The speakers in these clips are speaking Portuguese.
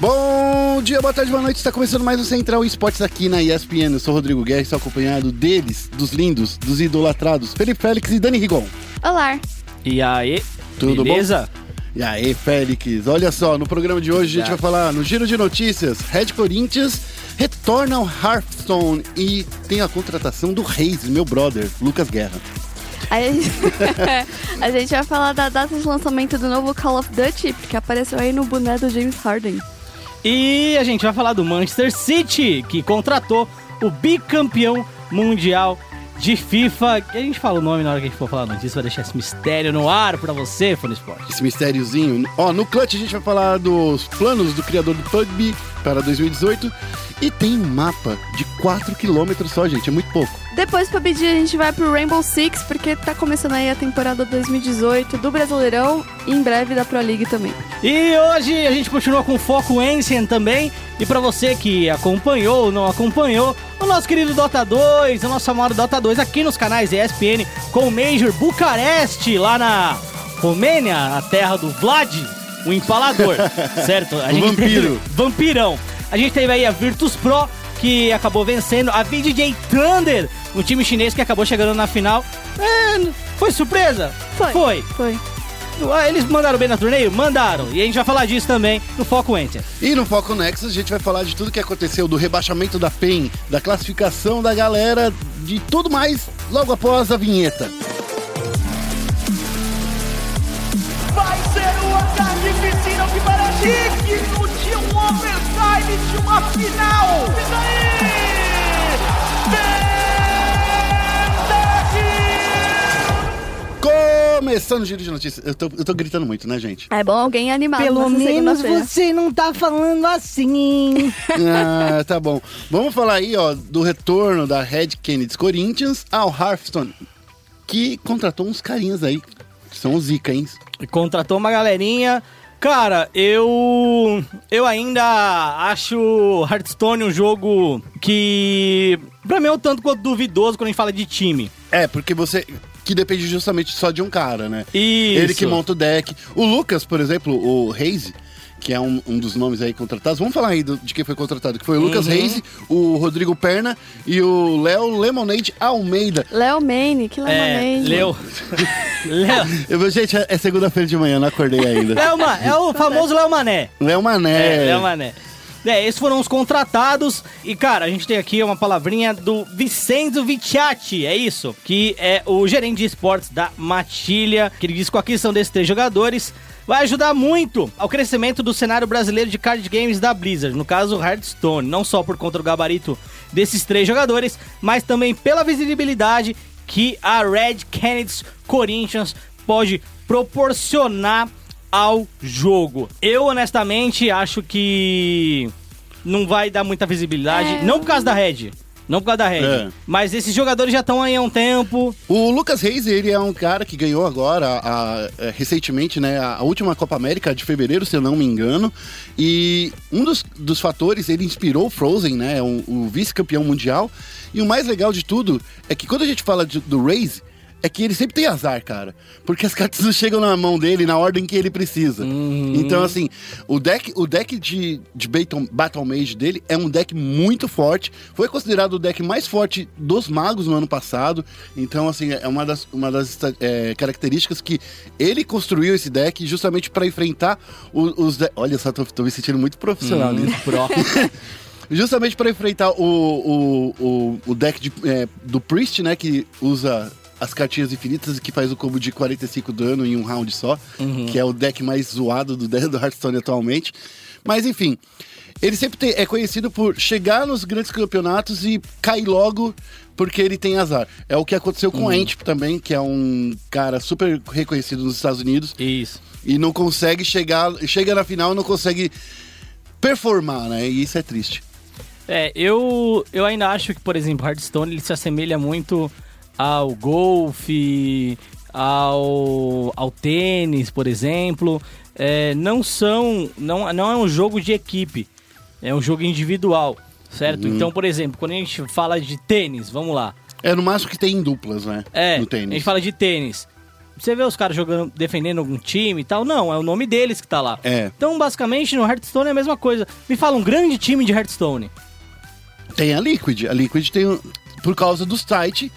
Bom dia, boa tarde, boa noite. Está começando mais um Central Esportes aqui na ESPN. Eu sou o Rodrigo Guerra e estou acompanhado deles, dos lindos, dos idolatrados, Felipe Félix e Dani Rigon. Olá. E aí, Tudo beleza? bom? E aí, Félix? Olha só, no programa de hoje a gente vai falar no Giro de Notícias. Red Corinthians retorna ao Hearthstone e tem a contratação do Reis, meu brother, Lucas Guerra. Aí, a gente vai falar da data de lançamento do novo Call of Duty, porque apareceu aí no boné do James Harden. E a gente vai falar do Manchester City, que contratou o bicampeão mundial de FIFA. A gente fala o nome na hora que a gente for falar notícia, vai deixar esse mistério no ar pra você, Fone Esporte. Esse mistériozinho. Ó, no Clutch a gente vai falar dos planos do criador do PUBG para 2018 e tem um mapa de 4 km só, gente, é muito pouco. Depois pra pedir a gente vai pro Rainbow Six, porque tá começando aí a temporada 2018 do Brasileirão e em breve da Pro League também. E hoje a gente continua com foco Ancient também. E pra você que acompanhou ou não acompanhou, o nosso querido Dota 2, o nosso amado Dota 2 aqui nos canais ESPN com o Major Bucareste lá na Romênia, a terra do Vlad, o empalador, certo? A O vampiro. teve- vampirão. A gente teve aí a Virtus Pro, que acabou vencendo a VDJ Thunder, um time chinês que acabou chegando na final. É, foi surpresa? Foi. Foi. Foi. Ah, Eles mandaram bem no torneio? Mandaram. E a gente vai falar disso também no Foco Enter. E no Foco Nexus a gente vai falar de tudo que aconteceu, do rebaixamento da PEN, da classificação da galera, de tudo mais logo após a vinheta. Digno de um overtime de uma final. Isso aí! Começando o giro de notícias. Eu tô, eu tô gritando muito, né, gente? É bom alguém animado nessa segunda-feira. você não tá falando assim. Ah, tá bom. Vamos falar aí, ó, do retorno da Red Kennedy Corinthians ao Hearthstone, que contratou uns carinhas aí, que são os Zika, hein? Contratou uma galerinha. Cara, eu. Eu ainda acho Hearthstone um jogo que. Pra mim é um tanto quanto duvidoso quando a gente fala de time. É, porque você. Que depende justamente só de um cara, né? Isso. Ele que monta o deck. O Lucas, por exemplo, o Reise, que é um, um dos nomes aí contratados. Vamos falar aí do- de quem foi contratado. Que foi o Lucas Uhum. Reise, o Rodrigo Perna e o Léo Lemonade Almeida. Léo Mane, que É, Lemonade. Leo. Leo. Eu, gente, é, é segunda-feira de manhã, não acordei ainda. Léo é o famoso Léo Mané. Léo Mané. É, Léo Mané. É, esses foram os contratados. E, cara, a gente tem aqui uma palavrinha do Vincenzo Viciati, é isso? Que é o gerente de esportes da Matilha, que ele diz que com a aquisição desses três jogadores vai ajudar muito ao crescimento do cenário brasileiro de card games da Blizzard, no caso Hearthstone, não só por conta do gabarito desses três jogadores, mas também pela visibilidade que a Red Kennedy Corinthians pode proporcionar ao jogo. Eu, honestamente, acho que não vai dar muita visibilidade. É. Não por causa da Red. Não por causa da Red. É. Mas esses jogadores já estão aí há um tempo. O Lucas Reis, ele é um cara que ganhou agora, a- a- recentemente, né, a última Copa América de fevereiro, se eu não me engano. E um dos, dos fatores, ele inspirou o Frozen, né, o, o vice-campeão mundial. E o mais legal de tudo é que quando a gente fala de- do Raze, é que ele sempre tem azar, cara. Porque as cartas não chegam na mão dele na ordem que ele precisa. Então, assim, o deck, o deck de, de Battle, Battle Mage dele é um deck muito forte. Foi considerado o deck mais forte dos magos no ano passado. Então, assim, é uma das, uma das é, características que ele construiu esse deck justamente para enfrentar o- os. de- Olha só, tô, tô me sentindo muito profissional nisso. Pro. Justamente para enfrentar o, o, o, o deck de, é, do Priest, né? Que usa as cartinhas infinitas e que faz o combo de 45 dano em um round só. Que é o deck mais zoado do, do Hearthstone atualmente. Mas enfim, ele sempre tem- é conhecido por chegar nos grandes campeonatos e cair logo porque ele tem azar. É o que aconteceu com o Antip também, que é um cara super reconhecido nos Estados Unidos Isso. e não consegue chegar, chega na final e não consegue performar, né? E isso é triste. É, eu, eu ainda acho que, por exemplo, Hearthstone ele se assemelha muito ao golfe, ao, ao tênis, por exemplo. É, não são. Não, não é um jogo de equipe, é um jogo individual, certo? Então, por exemplo, quando a gente fala de tênis, vamos lá. É no máximo que tem em duplas, né? É, no a tênis. gente fala de tênis. você vê os caras jogando, defendendo algum time e tal. Não, é o nome deles que tá lá. É. Então, basicamente, no Hearthstone é a mesma coisa. Me fala um grande time de Hearthstone. Tem a Liquid. A Liquid tem. Por causa do site.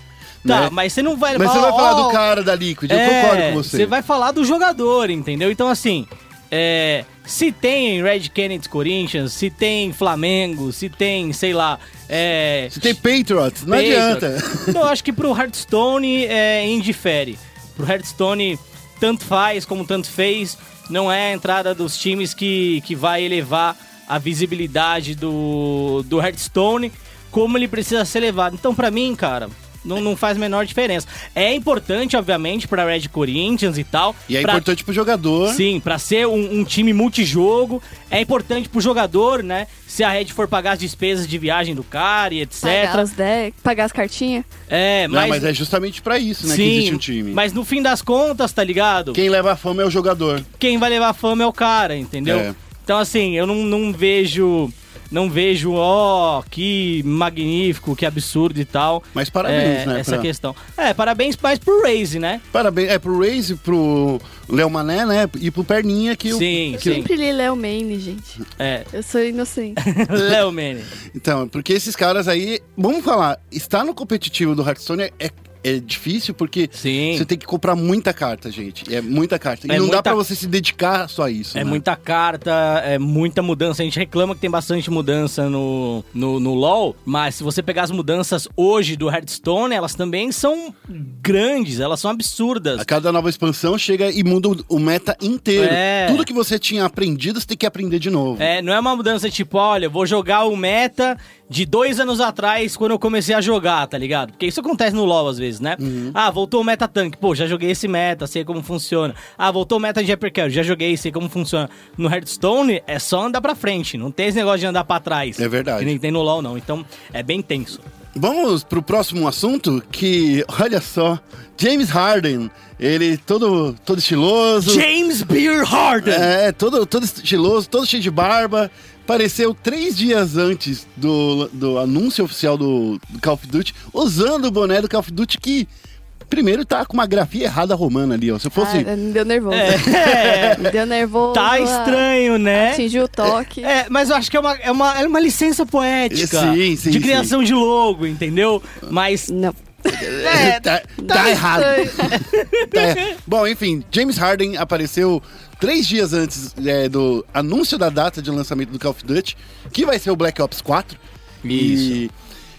Tá, né? mas você não vai Mas você vai falar "Ó, do cara da Liquid, eu é, concordo com você. Você vai falar do jogador, entendeu? Então, assim, é, se tem Red Kennedy Corinthians, se tem Flamengo, se tem, sei lá. É, Se tem Patriots, não Patriots. adianta. Eu acho que pro Hearthstone é, indifere. Pro Hearthstone, tanto faz como tanto fez. Não é a entrada dos times que, que vai elevar a visibilidade do, do Hearthstone como ele precisa ser levado. Então, pra mim, cara, não, não faz a menor diferença. É importante, obviamente, pra Red Corinthians e tal. E é pra- importante pro jogador. Sim, pra ser um, um time multijogo, é importante pro jogador, né? Se a Red for pagar as despesas de viagem do cara e etc. Pagar os decks, pagar as cartinhas. É, Não, mas, mas é justamente pra isso, né, sim, que existe um time. mas no fim das contas, tá ligado? Quem, Quem leva a fama é o jogador. vai levar a fama é o cara, entendeu? É. Então assim, eu não, não vejo não vejo, ó, que magnífico, que absurdo e tal. Mas parabéns, é, né, Essa pra- questão. É, parabéns mais pro Raze, né? Parabéns. É pro Raze, pro Léo Mané, né? E pro Perninha que o- Sim, Eu sim. sempre li Léo Maine, gente. É. Eu sou inocente. Léo Mene. Então, porque esses caras aí. Vamos falar, estar no competitivo do Hearthstone é, é difícil porque Sim. você tem que comprar muita carta, gente. É muita carta. E É não muita- dá pra você se dedicar só a isso. É né? muita carta, é muita mudança. A gente reclama que tem bastante mudança no, no, no LoL, mas se você pegar as mudanças hoje do Hearthstone, elas também são grandes, elas são absurdas. A cada nova expansão chega e muda o- meta inteiro. É. Tudo que você tinha aprendido, você tem que aprender de novo. É, não é uma mudança tipo, olha, eu vou jogar o meta de dois anos atrás, quando eu comecei a jogar, tá ligado? Porque isso acontece no LoL às vezes, né? Ah, voltou o meta tank. Pô, já joguei esse meta, sei como funciona. Ah, voltou o meta de Hypercarry, já joguei, sei como funciona. No Hearthstone, é só andar pra frente, não tem esse negócio de andar pra trás. É verdade. Que nem tem no LoL, não. Então, é bem tenso. Vamos pro próximo assunto, que, olha só, James Harden, ele todo, todo estiloso. James Beer Harden! É, todo, todo estiloso, todo cheio de barba. Apareceu três dias antes do, do anúncio oficial do, do Call of Duty, usando o boné do Call of Duty que. Primeiro tá com uma grafia errada romana ali, ó. Se fosse. Ah, me deu nervoso. É, Me deu nervoso. tá estranho, né? Atingiu o toque. É, mas eu acho que é uma, é uma, é uma licença poética. Sim, sim, De sim. criação de logo, entendeu? Mas. Não. É, tá, tá errado. estranho. Tá errado. Bom, enfim, James Harden apareceu três dias antes é, do anúncio da data de lançamento do Call of Duty, que vai ser o Black Ops 4. E,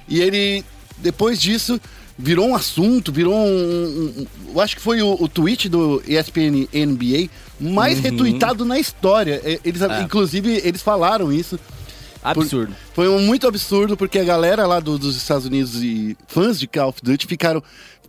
e ele, depois disso, virou um assunto, virou um. um- um- eu acho que foi o, o tweet do ESPN NBA mais retweetado na história. É, Eles, Uhum. É. Inclusive, eles falaram isso. Absurdo. Foi um muito absurdo, porque a galera lá do- dos Estados Unidos e fãs de Call of Duty ficaram,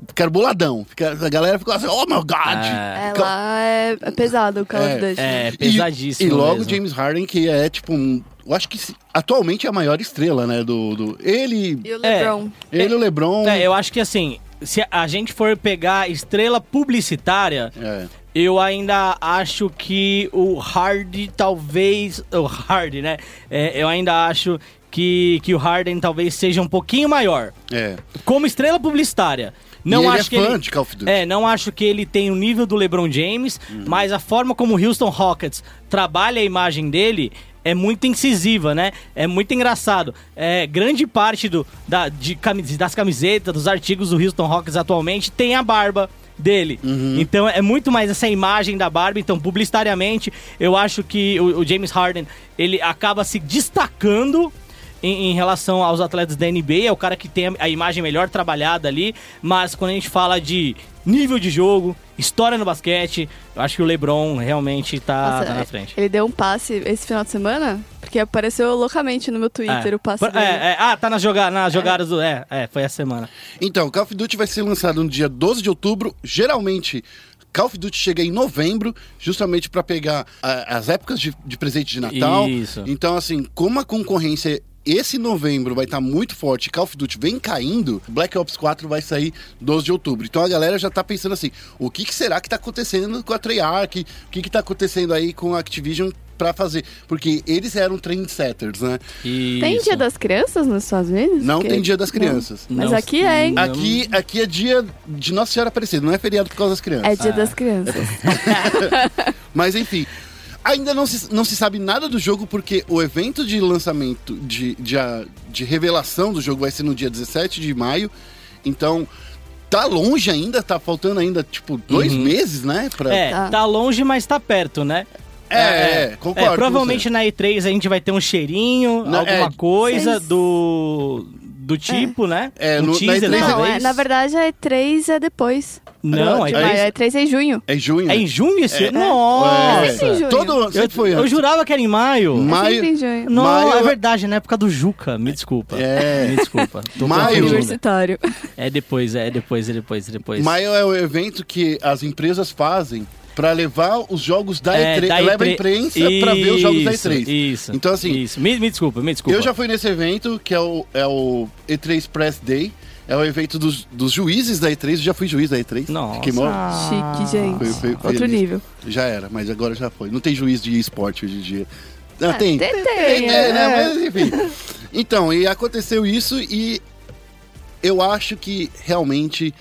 ficaram boladão. Ficaram- a galera ficou assim, oh my god! É. É, lá é, é pesado o Call É, of Duty. É, E- pesadíssimo. E, logo mesmo. James Harden, que é tipo um. Eu acho que atualmente é a maior estrela, né? Do, do ele, E o É. LeBron. ele o LeBron. É, eu acho que assim, se a gente for pegar estrela publicitária, É. eu ainda acho que o Hardy talvez. O Hardy, né? É, eu ainda acho que, que o Harden talvez seja um pouquinho maior. é. Como estrela publicitária. Não acho é que ele, de Call of Duty. É, não acho que ele tem o nível do LeBron James, mas a forma como o Houston Rockets trabalha a imagem dele é muito incisiva, né? É muito engraçado. É, grande parte do, da, de, das camisetas, dos artigos do Houston Rockets atualmente tem a barba dele. Então é muito mais essa imagem da barba. Então, publicitariamente, eu acho que o, o James Harden ele acaba se destacando em, em relação aos atletas da NBA, é o cara que tem a, a imagem melhor trabalhada ali, mas quando a gente fala de nível de jogo, história no basquete, eu acho que o LeBron realmente tá, Nossa, tá na é- frente. Ele deu um passe esse final de semana, porque apareceu loucamente no meu Twitter o passe É, dele. é, ah, tá nas joga nas jogadas do. É, é, foi essa semana. Então, Call of Duty vai ser lançado no dia 12 de outubro. Geralmente, Call of Duty chega em novembro, justamente para pegar a- as épocas de, de presente de Natal. Isso. Então, assim, como a concorrência esse novembro vai estar muito forte, Call of Duty vem caindo, Black Ops 4 vai sair 12 de outubro. Então a galera já tá pensando assim, o que, que será que tá acontecendo com a Treyarch? O que que tá acontecendo aí com a Activision pra fazer. Porque eles eram trendsetters, né? Tem Isso. dia das crianças nos Estados Unidos? Não Porque- tem dia das Não. crianças. Mas Não- aqui é, hein? Não. Aqui, aqui é dia de Nossa Senhora Aparecida, não é feriado por causa das crianças. É dia das crianças. Mas enfim, ainda não se, não se sabe nada do jogo porque o evento de lançamento, de, de, de revelação do jogo vai ser no dia 17 de maio. Então, tá longe ainda, tá faltando ainda, tipo, dois Uhum. meses, né? Pra... É, Tá. tá longe, mas tá perto, né? É, é, concordo com provavelmente na E3 a gente vai ter um cheirinho, Na- alguma é, coisa do do tipo, né? É, um no- na teaser, E3 Não, é, na verdade a E3 é depois. Não, a de é maio, isso? a E3 é em junho. É junho. É em junho esse É. ano? Nossa! É, Sempre em junho. Todo Eu, sempre foi eu antes. jurava que era em maio. Ma- É Maio- sempre em junho. Não, Maio- é verdade, na época do Juca. Me desculpa. É. Me desculpa. Tô Maio-. Universitário. É depois, é depois, é depois, é depois. Maio é o evento que as empresas fazem pra levar os jogos da É, E3, da leva a E3. imprensa pra ver os jogos da Isso, E3. Isso. Então, assim, Isso. Me, me desculpa, me desculpa. Eu já fui nesse evento, que é o, é o E3 Press Day. É o evento dos, dos juízes da E3. Eu já fui juiz da E3. Nossa. Fiquei mó- Chique, gente. Foi- foi- foi Outro ali. nível. Já era, mas agora já foi. Não tem juiz de esporte hoje em dia. Ah, Ah, tem. tem, tem, Tem, é. né? Mas enfim. Então, e aconteceu isso e eu acho que realmente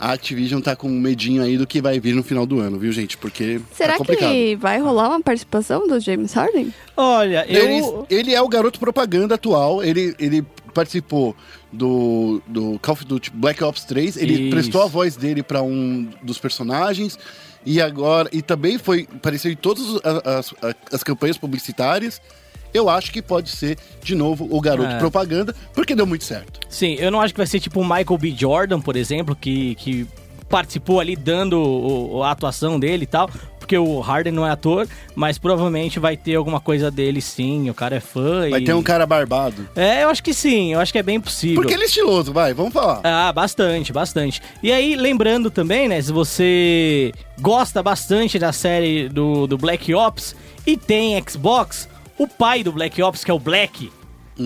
a Activision tá com um medinho aí do que vai vir no final do ano, viu, gente? Porque Será tá complicado. que vai rolar uma participação do James Harden? Olha, eu. Ele, ele é o garoto propaganda atual. Ele, ele participou do, do Call of Duty Black Ops 3. Ele Isso. prestou a voz dele para um dos personagens. E agora. E também foi. Apareceu em todas as, as, as campanhas publicitárias. Eu acho que pode ser, de novo, o garoto É. propaganda, porque deu muito certo. Sim, eu não acho que vai ser tipo o Michael B. Jordan, por exemplo, que, que participou ali dando o- a atuação dele e tal. Porque o Harden não é ator, mas provavelmente vai ter alguma coisa dele sim. O cara é fã Vai e. ter um cara barbado. É, eu acho que sim, eu acho que é bem possível. Porque ele é estiloso, vai, vamos falar. Ah, bastante, bastante. E aí, lembrando também, né, se você gosta bastante da série do, do Black Ops e tem Xbox, o pai do Black Ops, que é o Black,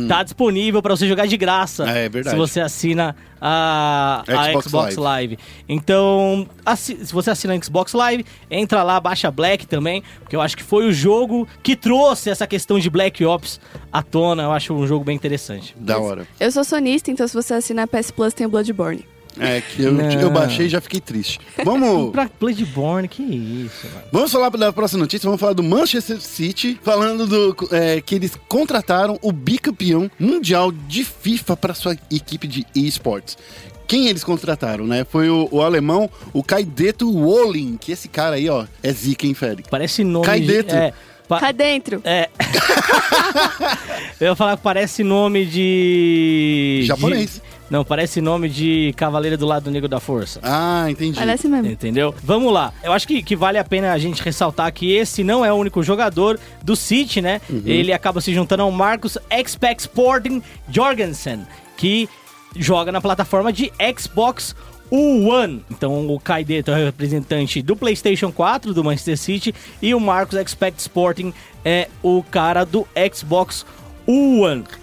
tá disponível pra você jogar de graça. Hum. É, é verdade. Se você assina a, a Xbox Xbox, Live. Então, assi- se você assina a Xbox Live, entra lá, baixa Black também, porque eu acho que foi o jogo que trouxe essa questão de Black Ops à tona. Eu acho um jogo bem interessante. Da hora. Eu sou sonista, então se você assinar PS Plus tem o Bloodborne. É que eu, Não. eu baixei e já fiquei triste. Vamos. Pra Bloodborne, que isso, mano. Vamos falar da próxima notícia, vamos falar do Manchester City, falando do é, que eles contrataram o bicampeão mundial de FIFA para sua equipe de esportes. Quem eles contrataram, né? Foi o, o alemão, o Kaideto Wolling, que esse cara aí, ó, é zica, hein, Félix? Parece nome. Cai de- dentro. É, pa- Cá dentro. é. Eu ia falar que parece nome de. Japonês. de- Não, parece nome de Cavaleiro do Lado Negro da Força. Ah, entendi. Parece mesmo. Entendeu? Vamos lá. Eu acho que, que vale a pena a gente ressaltar que esse não é o único jogador do City, né? Ele acaba se juntando ao Marcos Expect Sporting Jorgensen, que joga na plataforma de Xbox One. Então o Kaideto é o representante do PlayStation 4 do Manchester City e o Marcos Expect Sporting é o cara do Xbox One.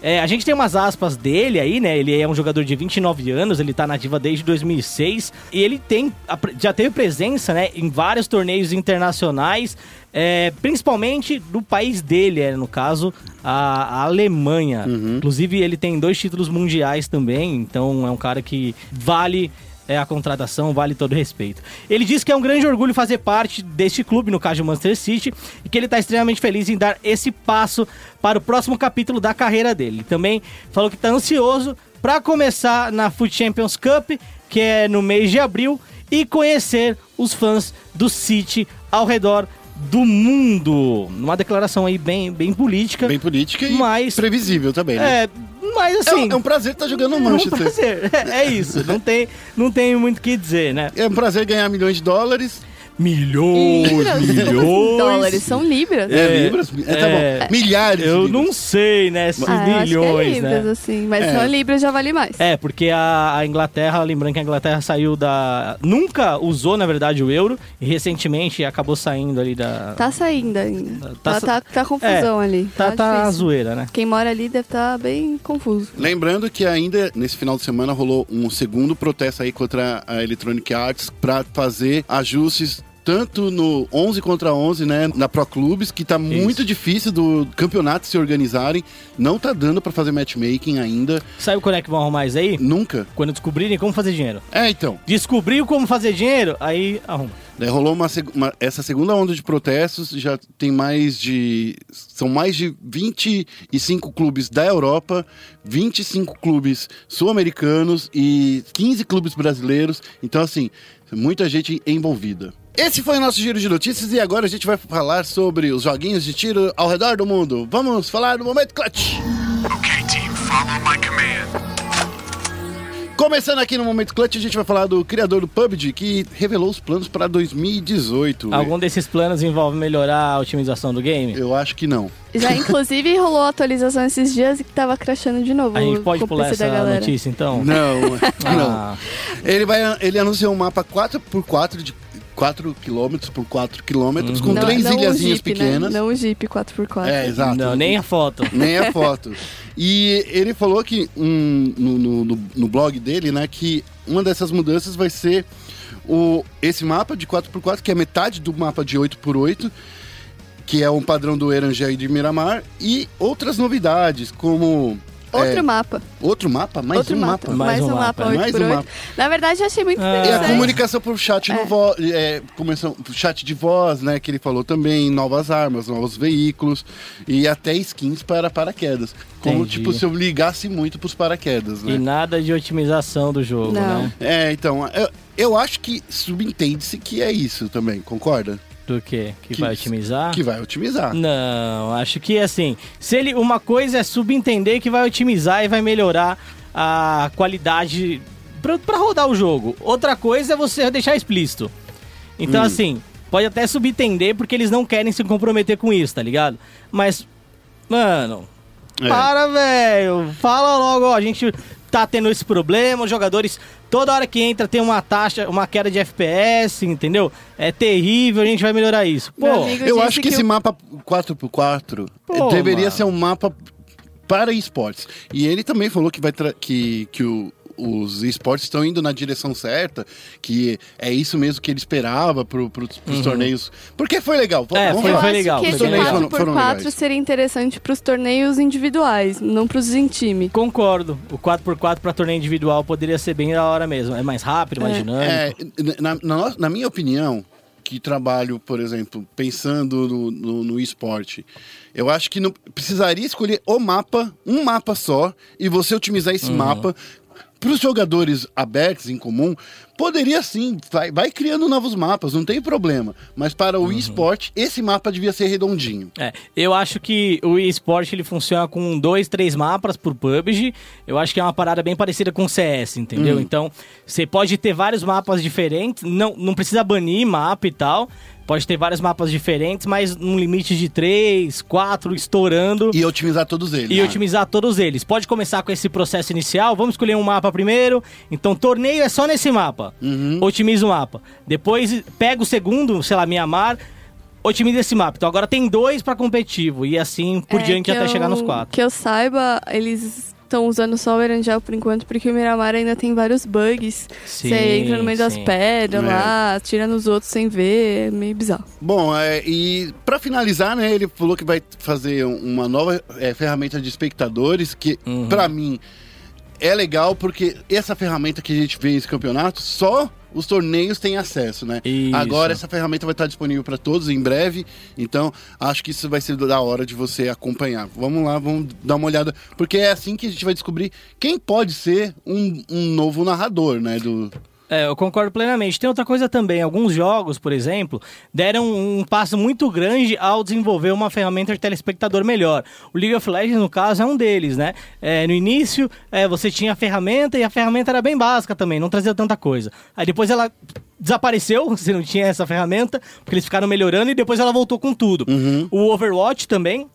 É, a gente tem umas aspas dele aí, né? Ele é um jogador de 29 anos, ele tá na ativa desde 2006 e ele tem já teve presença, né, em vários torneios internacionais, é, principalmente do país dele, é, no caso a, a Alemanha. Inclusive ele tem dois títulos mundiais também, então é um cara que vale é a contratação, vale todo respeito. Ele diz que é um grande orgulho fazer parte deste clube, no caso do Manchester City, e que ele está extremamente feliz em dar esse passo para o próximo capítulo da carreira dele. Também falou que está ansioso para começar na Foot Champions Cup, que é no mês de abril, e conhecer os fãs do City ao redor do mundo. Uma declaração aí bem, bem política. Bem política e Mas- previsível também, né? É, mas É, assim. um, é um prazer estar jogando no é um Manchester. prazer. É, é isso. Não tem, não tem muito o que dizer, né? É um prazer ganhar milhões de dólares. Milhões, Libras. milhões. Dólares, são libras. É, libras? É, tá é. bom. Milhares Eu não sei, né? Esses Ah, eu acho que é milhões, libras, né? assim. Mas É. são libras já vale mais. É, porque a, a Inglaterra, lembrando que a Inglaterra saiu da. Nunca usou, na verdade, o euro e recentemente acabou saindo ali da. Tá saindo ainda. Tá Tá, sa- tá, tá confusão ali. Tá, tá difícil. zoeira, né? Quem mora ali deve estar bem confuso. Lembrando que ainda nesse final de semana rolou um segundo protesto aí contra a Electronic Arts para fazer ajustes tanto no 11 contra 11, né, na Pro Clubes, que tá muito difícil do campeonato se organizarem. Não tá dando pra fazer matchmaking ainda. Sabe quando é que vão arrumar isso aí? Nunca. Quando descobrirem como fazer dinheiro. É, então. Descobriu como fazer dinheiro, aí arruma. Daí rolou uma, uma- essa segunda onda de protestos, já tem mais de. São mais de 25 clubes da Europa, 25 clubes sul-americanos e 15 clubes brasileiros. Então, assim, muita gente envolvida. Esse foi o nosso giro de notícias e agora a gente vai falar sobre os joguinhos de tiro ao redor do mundo. Vamos falar do momento clutch. Okay, team, follow my command. Começando aqui no momento clutch, a gente vai falar do criador do PUBG que revelou os planos para 2018. Algum desses planos envolve melhorar a otimização do game? Eu acho que não. Já, inclusive, rolou atualização esses dias e que tava crashando de novo. A gente pode pular essa galera. notícia, então? Não, não. Ah, Ele, vai, ele anunciou um mapa 4x4 de 4 km por 4 km com Não, três não ilhazinhas Jeep, pequenas. Né? Não o Jeep 4x4. É, exato. não, nem a foto. Nem a foto. E ele falou que um, no, no- no- no blog dele, né, que uma dessas mudanças vai ser o, esse mapa de 4x4, que é metade do mapa de 8x8, que é um padrão do Erangel e de Miramar, e outras novidades, como. Outro é, mapa. outro mapa? Mais Outro um mapa. mapa. Mais Mais, um um mapa. mapa. Mais 8 um mapa. 8. Na verdade, eu achei muito Ah. E a interessante. comunicação por chat, no vo é, começou, chat de voz, né? Que ele falou também, novas armas, novos veículos e até skins para paraquedas. Como, Entendi. tipo, se eu ligasse muito pros paraquedas, E né? nada de otimização do jogo, Não. né? É, então, eu, eu acho que subentende-se que é isso também, concorda? Do quê? Que, Que- vai otimizar? Que vai otimizar. Não, acho que assim, se ele uma coisa é subentender que vai otimizar e vai melhorar a qualidade pra, pra rodar o jogo. Outra coisa é você deixar explícito. Então Hum. assim, pode até subentender porque eles não querem se comprometer com isso, tá ligado? Mas mano, É. para, velho. Fala logo, ó, a gente tá tendo esse problema, os jogadores toda hora que entra tem uma taxa, uma queda de FPS, entendeu? É terrível, a gente vai melhorar isso. Pô, Eu acho que, esse o- mapa 4x4 Pô, deveria mano. ser um mapa para esportes. E ele também falou que vai que, que o- os esportes estão indo na direção certa, que é isso mesmo que ele esperava pro, pro, pros torneios. Porque foi legal. Uhum. É, Vamos foi- acho legal, que foi esse legal. 4x4 Foram legais. seria interessante pros torneios individuais, não pros em time. Concordo. O 4x4 pra torneio individual poderia ser bem da hora mesmo. É mais rápido, mais É. dinâmico. É, na, na na minha opinião, que trabalho, por exemplo, pensando no, no, no esporte, eu acho que não precisaria escolher o mapa, um mapa só, e você otimizar Uhum. esse mapa. Para os jogadores abertos em comum, poderia sim, vai, vai criando novos mapas, não tem problema. Mas para Uhum. o esporte, esse mapa devia ser redondinho. É, eu acho que o eSport ele funciona com dois, três mapas por PUBG. Eu acho que é uma parada bem parecida com o CS, entendeu? Então, você pode ter vários mapas diferentes, não, não precisa banir mapa e tal. Pode ter vários mapas diferentes, mas num limite de três, quatro, estourando. E otimizar todos eles. e otimizar todos eles. Pode começar com esse processo inicial, vamos escolher um mapa primeiro. Então, torneio é só nesse mapa. Otimiza o mapa. Depois, pega o segundo, sei lá, Mianmar, otimiza esse mapa. Então, agora tem dois pra competitivo. E assim por É, diante até eu- chegar nos quatro. Que eu saiba, eles estão usando só o Erangel por enquanto, porque o Miramar ainda tem vários bugs. Sim, Você entra no meio das sim. pedras É. lá, tira nos outros sem ver, é meio bizarro. Bom, é, e para finalizar, né, ele falou que vai fazer uma nova é, ferramenta de espectadores, que Uhum. pra mim é legal porque essa ferramenta que a gente vê nesse campeonato, só os torneios têm acesso, né? Isso. Agora essa ferramenta vai estar disponível para todos em breve, então acho que isso vai ser da hora de você acompanhar. Vamos lá, vamos dar uma olhada, porque é assim que a gente vai descobrir quem pode ser um, um novo narrador, né, do É, eu concordo plenamente. Tem outra coisa também. Alguns jogos, por exemplo, deram um passo muito grande ao desenvolver uma ferramenta de telespectador melhor. O League of Legends, no caso, é um deles, né? É, no início, é, você tinha a ferramenta e a ferramenta era bem básica também, não trazia tanta coisa. Aí depois ela desapareceu, você não tinha essa ferramenta, porque eles ficaram melhorando e depois ela voltou com tudo. O Overwatch também,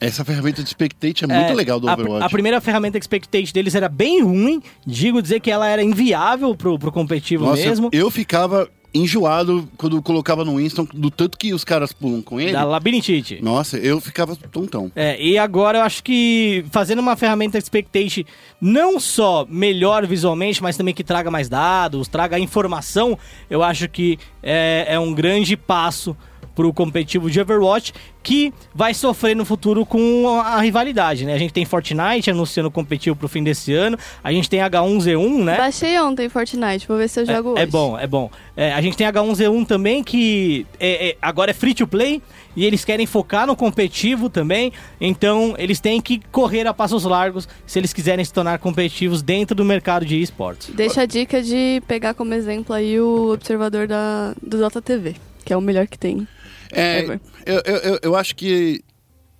essa ferramenta de spectate é muito é, legal do a, Overwatch. A primeira ferramenta Expectate deles era bem ruim. Digo dizer que ela era inviável pro, pro competitivo Nossa, mesmo. eu ficava enjoado quando colocava no Winston, do tanto que os caras pulam com ele. Da labirintite. Nossa, eu ficava tontão. É, e agora eu acho que fazendo uma ferramenta Expectation não só melhor visualmente, mas também que traga mais dados, traga informação, eu acho que é, é um grande passo pro competitivo de Overwatch, que vai sofrer no futuro com a rivalidade, né? A gente tem Fortnite anunciando competitivo pro fim desse ano, a gente tem H1Z1, né? Baixei ontem Fortnite, vou ver se eu jogo É, é hoje. bom, é bom. É, a gente tem H1Z1 também, que é- é- agora é free to play, e eles querem focar no competitivo também, então eles têm que correr a passos largos se eles quiserem se tornar competitivos dentro do mercado de esportes. Deixa a dica de pegar como exemplo aí o observador da, do Dota TV, que é o melhor que tem. É, Ever. eu, eu, eu- eu acho que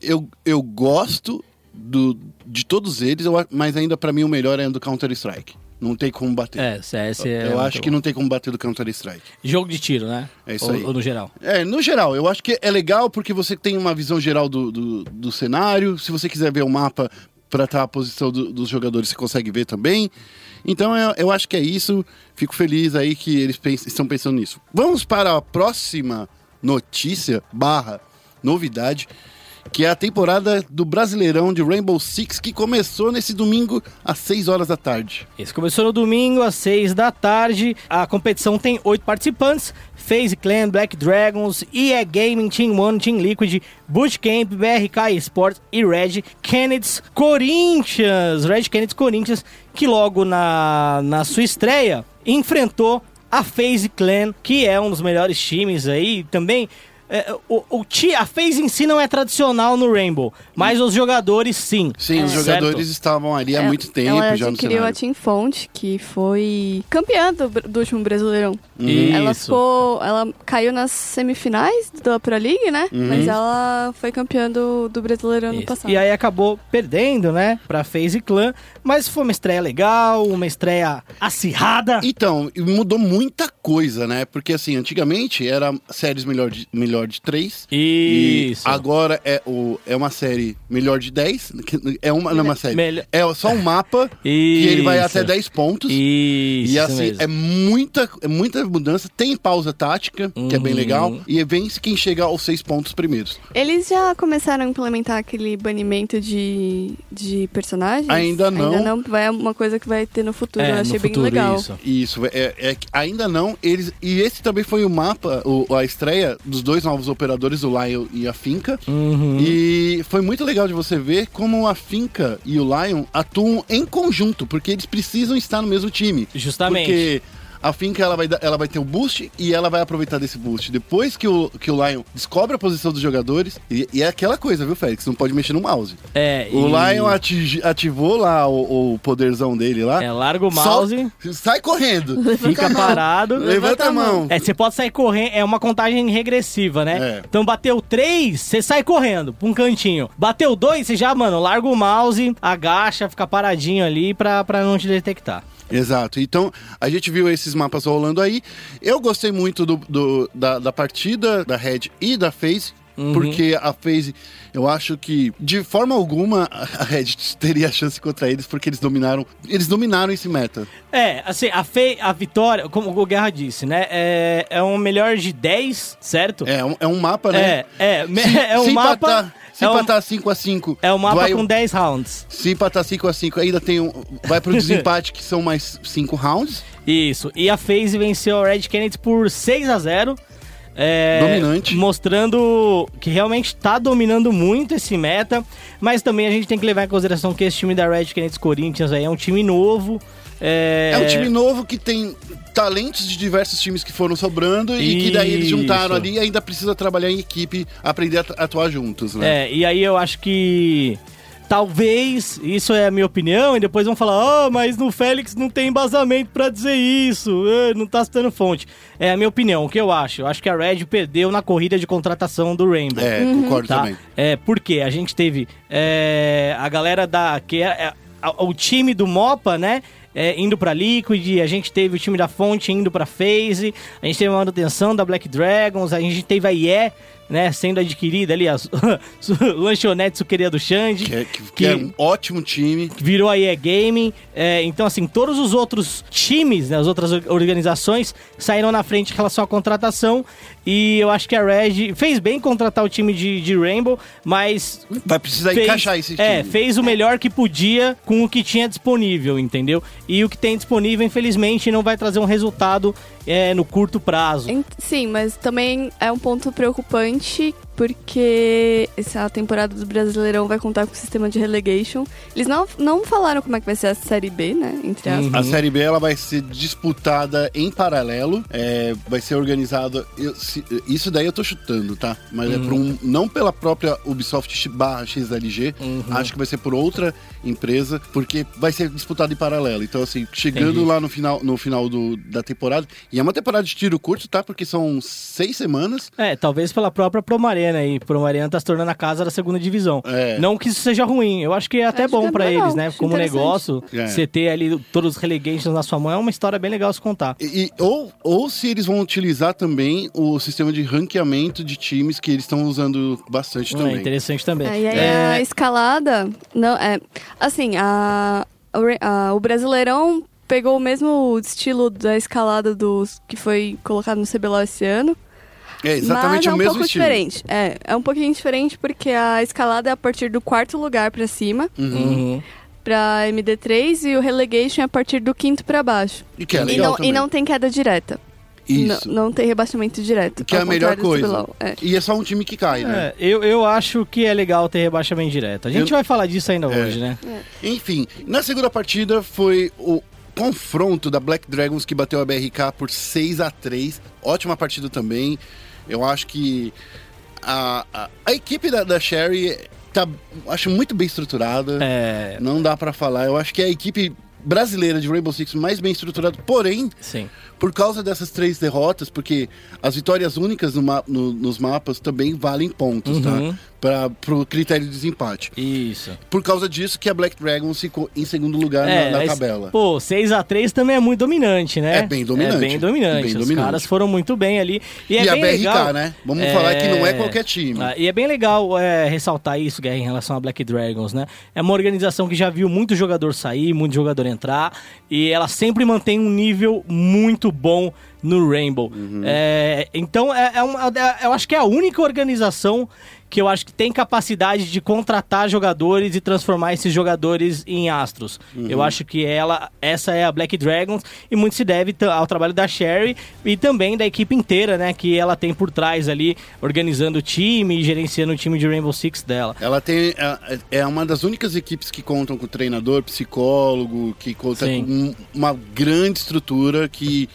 eu, eu gosto do, de todos eles, eu mas ainda pra mim o melhor é o do Counter-Strike. Não tem como bater. É, CS é. eu acho que não tem como bater do Counter-Strike. Jogo de tiro, né? É isso ou, aí. Ou no geral. É, no geral, eu acho que é legal porque você tem uma visão geral do, do, do cenário. Se você quiser ver o mapa pra estar a posição do- dos jogadores, você consegue ver também. Então eu, eu acho que é isso. Fico feliz aí que eles pens- estão pensando nisso. Vamos para a próxima notícia barra novidade. Que é a temporada do Brasileirão de Rainbow Six, que começou nesse domingo às 6 horas da tarde. Esse começou no domingo, às 6 da tarde. A competição tem oito participantes: FaZe Clan, Black Dragons, EA Gaming, Team One, Team Liquid, Bootcamp, BRK Esports e Red Kennedy Corinthians. Red Kennedy Corinthians, que logo na, na sua estreia enfrentou a FaZe Clan, que é um dos melhores times aí também. É, o, o ti, a FaZe em si não é tradicional no Rainbow, mas os jogadores sim. Sim, os Certo? jogadores estavam ali há muito tempo ela já no adquiriu a cenário. Team Fonte, que foi campeã do, do último Brasileirão. Isso. Ela ficou. Ela caiu nas semifinais da Pro League, né? Uhum. Mas ela foi campeã do, do Brasileirão no Isso. passado. E aí acabou perdendo, né, pra FaZe Clan, mas foi uma estreia legal, uma estreia acirrada. Então, e mudou muita coisa, né? Porque assim, antigamente era séries melhor de, melhor de 3. Isso. E agora é, o, é uma série melhor de 10. que É uma, não é uma série. Melhor- É só um mapa que ele vai até 10 pontos. Isso, E assim, mesmo. é muita, é muita mudança. Tem pausa tática, que é bem Uhum. legal. E vence quem chega aos seis pontos primeiros. Eles já começaram a implementar aquele banimento de, de personagens? Ainda não. Ainda não. Vai, é uma coisa que vai ter no futuro. É, Eu no achei bem futuro, legal. Isso. Isso, é, é ainda não. Eles, e esse também foi o mapa, o, a estreia dos dois novos operadores, o Lion e a Finca. Uhum. E foi muito legal de você ver como a Finca e o Lion atuam em conjunto, porque eles precisam estar no mesmo time. Justamente. Porque a Finca ela vai, ela vai ter o boost e ela vai aproveitar desse boost. Depois que o, que o Lion descobre a posição dos jogadores, e, e é aquela coisa, viu, Félix? Não pode mexer no mouse. É, O e- Lion ati- ativou lá o, o poderzão dele lá. É, larga o mouse, Sol- sai correndo. fica parado. Levanta a mão. É, você pode sair correndo, é uma contagem regressiva, né? É. Então bateu três, você sai correndo pra um cantinho. Bateu dois, você já, mano, larga o mouse, agacha, fica paradinho ali pra, pra não te detectar. Exato. Então, a gente viu esses mapas rolando aí. Eu gostei muito do, do- da, da partida da Red e da FaZe. Uhum. Porque a FaZe, eu acho que de forma alguma a Red teria chance contra eles, porque eles dominaram. Eles dominaram esse meta. É, assim, a, fe... a vitória, como o Guerra disse, né? É, é um melhor de 10, certo? É um, é um mapa, né? É, é, Se, é um se mapa. Empatar, se é, um, empatar 5x5. é um mapa vai, com 10 rounds. Se empatar 5x5, ainda tem um. Vai pro desempate, que são mais 5 rounds. Isso. E a FaZe venceu a Red Kennedy por 6 a 0 é, Dominante. Mostrando que realmente tá dominando muito esse meta. Mas também a gente tem que levar em consideração que esse time da Red Kennedy Corinthians aí é um time novo. É, É um time novo que tem talentos de diversos times que foram sobrando e que daí eles juntaram Isso. ali e ainda precisa trabalhar em equipe, aprender a atuar juntos, né? É, e aí eu acho que talvez, isso é a minha opinião, e depois vão falar, ah, mas no Félix não tem embasamento pra dizer isso, ah, não tá citando fonte. É a minha opinião, o que eu acho? Eu acho que a Red perdeu na corrida de contratação do Rainbow. É, concordo Tá? também. É, porque a gente teve é, a galera da. que é, é, a- o time do Mopa, né? é, indo pra Liquid, a gente teve o time da Fonte indo pra FaZe, a gente teve a manutenção da Black Dragons, a gente teve a IE né, sendo adquirida ali, a lanchonete suqueria do Xande. Que, é- que- que é um ótimo time. virou a EA Gaming. É, então, assim, todos os outros times, né, as outras or- organizações saíram na frente em relação à contratação. E eu acho que a Red fez bem contratar o time de, de Rainbow, mas. Vai precisar encaixar esse time. É, fez o melhor que podia com o que tinha disponível, entendeu? E o que tem disponível, infelizmente, não vai trazer um resultado é, no curto prazo. Sim, mas também é um ponto preocupante porque essa temporada do Brasileirão vai contar com o sistema de relegation. Eles não, não falaram como é que vai ser a Série B, né? Entre aspas. A Série B ela vai ser disputada em paralelo, é, vai ser organizada. eu- se- isso daí eu tô chutando, tá? Mas é por um. Não pela própria Ubisoft barra XLG, acho que vai ser por outra empresa, porque vai ser disputado em paralelo. Então, assim, chegando Entendi. lá no final, no final do, da temporada. E é uma temporada de tiro curto, tá? Porque são seis semanas. É, talvez pela própria Promarena aí. Promarena tá se tornando a casa da segunda divisão. É. Não que isso seja ruim, eu acho que é até Acho bom é pra legal, eles, né? Como negócio, É. você ter ali todos os relegations na sua mão é uma história bem legal se contar. E, e- ou, ou se eles vão utilizar também o sistema de ranqueamento de times que eles estão usando bastante É também. interessante também. É, e aí É, a escalada. Não, é. Assim, a, a- o Brasileirão pegou o mesmo estilo da escalada dos que foi colocado no CBLOL esse ano. É exatamente mas é o um mesmo pouco estilo. diferente. É, é um pouquinho diferente porque a escalada é a partir do quarto lugar pra cima, uhum. pra MD3, e o relegation é a partir do quinto pra baixo. E que é e, legal não, também. e não tem queda direta. Isso. Não, não tem rebaixamento direto. Que é a melhor coisa. É. E é só um time que cai, né? É, eu, eu acho que é legal ter rebaixamento direto. A gente Eu- vai falar disso ainda É. hoje, né? Enfim, na segunda partida foi o confronto da Black Dragons que bateu a BRK por 6 a 3 Ótima partida também. Eu acho que a, a, a equipe da, da Sherry tá, acho muito bem estruturada. É, Não dá pra falar. Eu acho que é a equipe brasileira de Rainbow Six mais bem estruturada. Porém, sim. por causa dessas três derrotas, porque as vitórias únicas no ma- no- nos mapas também valem pontos, Uhum. tá? Pra, pro critério de desempate. Isso. Por causa disso que a Black Dragons ficou em segundo lugar na- É, na, mas, tabela. Pô, 6x3 também é muito dominante, né? É bem dominante. É bem dominante. Bem Os dominante. caras foram muito bem ali. E, é E a bem BRK, legal. né? Vamos falar que não é qualquer time. Ah, E é bem legal é, ressaltar isso, Guerra, em relação a Black Dragons, né? É uma organização que já viu muito jogador sair, muito jogador entrar, e ela sempre mantém um nível muito bom no Rainbow. Uhum. É, então, é, é uma- é- eu acho que é a única organização que eu acho que tem capacidade de contratar jogadores e transformar esses jogadores em astros. Uhum. Eu acho que ela, essa é a Black Dragons e muito se deve ao trabalho da Sherry e também da equipe inteira, né, que ela tem por trás ali, organizando o time e gerenciando o time de Rainbow Six dela. Ela tem. é- É uma das únicas equipes que contam com treinador, psicólogo, que conta Sim. com um- uma grande estrutura que.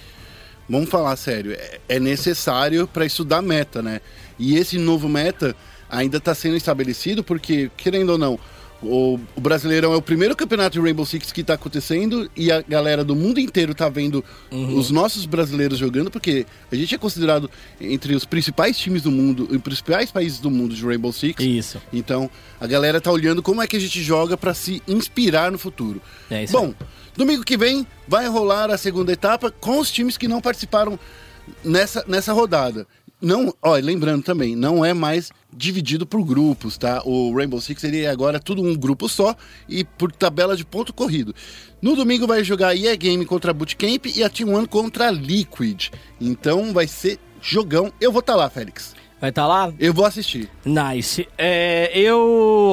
Vamos falar sério, é, é necessário para estudar meta, né? E esse novo meta ainda está sendo estabelecido porque, querendo ou não, o, o Brasileirão é o primeiro campeonato de Rainbow Six que está acontecendo e a galera do mundo inteiro tá vendo Uhum. os nossos brasileiros jogando, porque a gente é considerado entre os principais times do mundo, os principais países do mundo de Rainbow Six. Isso. Então, a galera tá olhando como é que a gente joga para se inspirar no futuro. É isso Bom, domingo que vem vai rolar a segunda etapa com os times que não participaram nessa, nessa rodada. Não, ó, lembrando também, não é mais dividido por grupos, tá? O Rainbow Six ele é agora tudo um grupo só e por tabela de ponto corrido. No domingo vai jogar a EA Game contra a Bootcamp e a Team One contra a Liquid. Então vai ser jogão. Eu vou estar lá, Félix. Vai estar lá? Eu vou assistir. Nice. É, eu,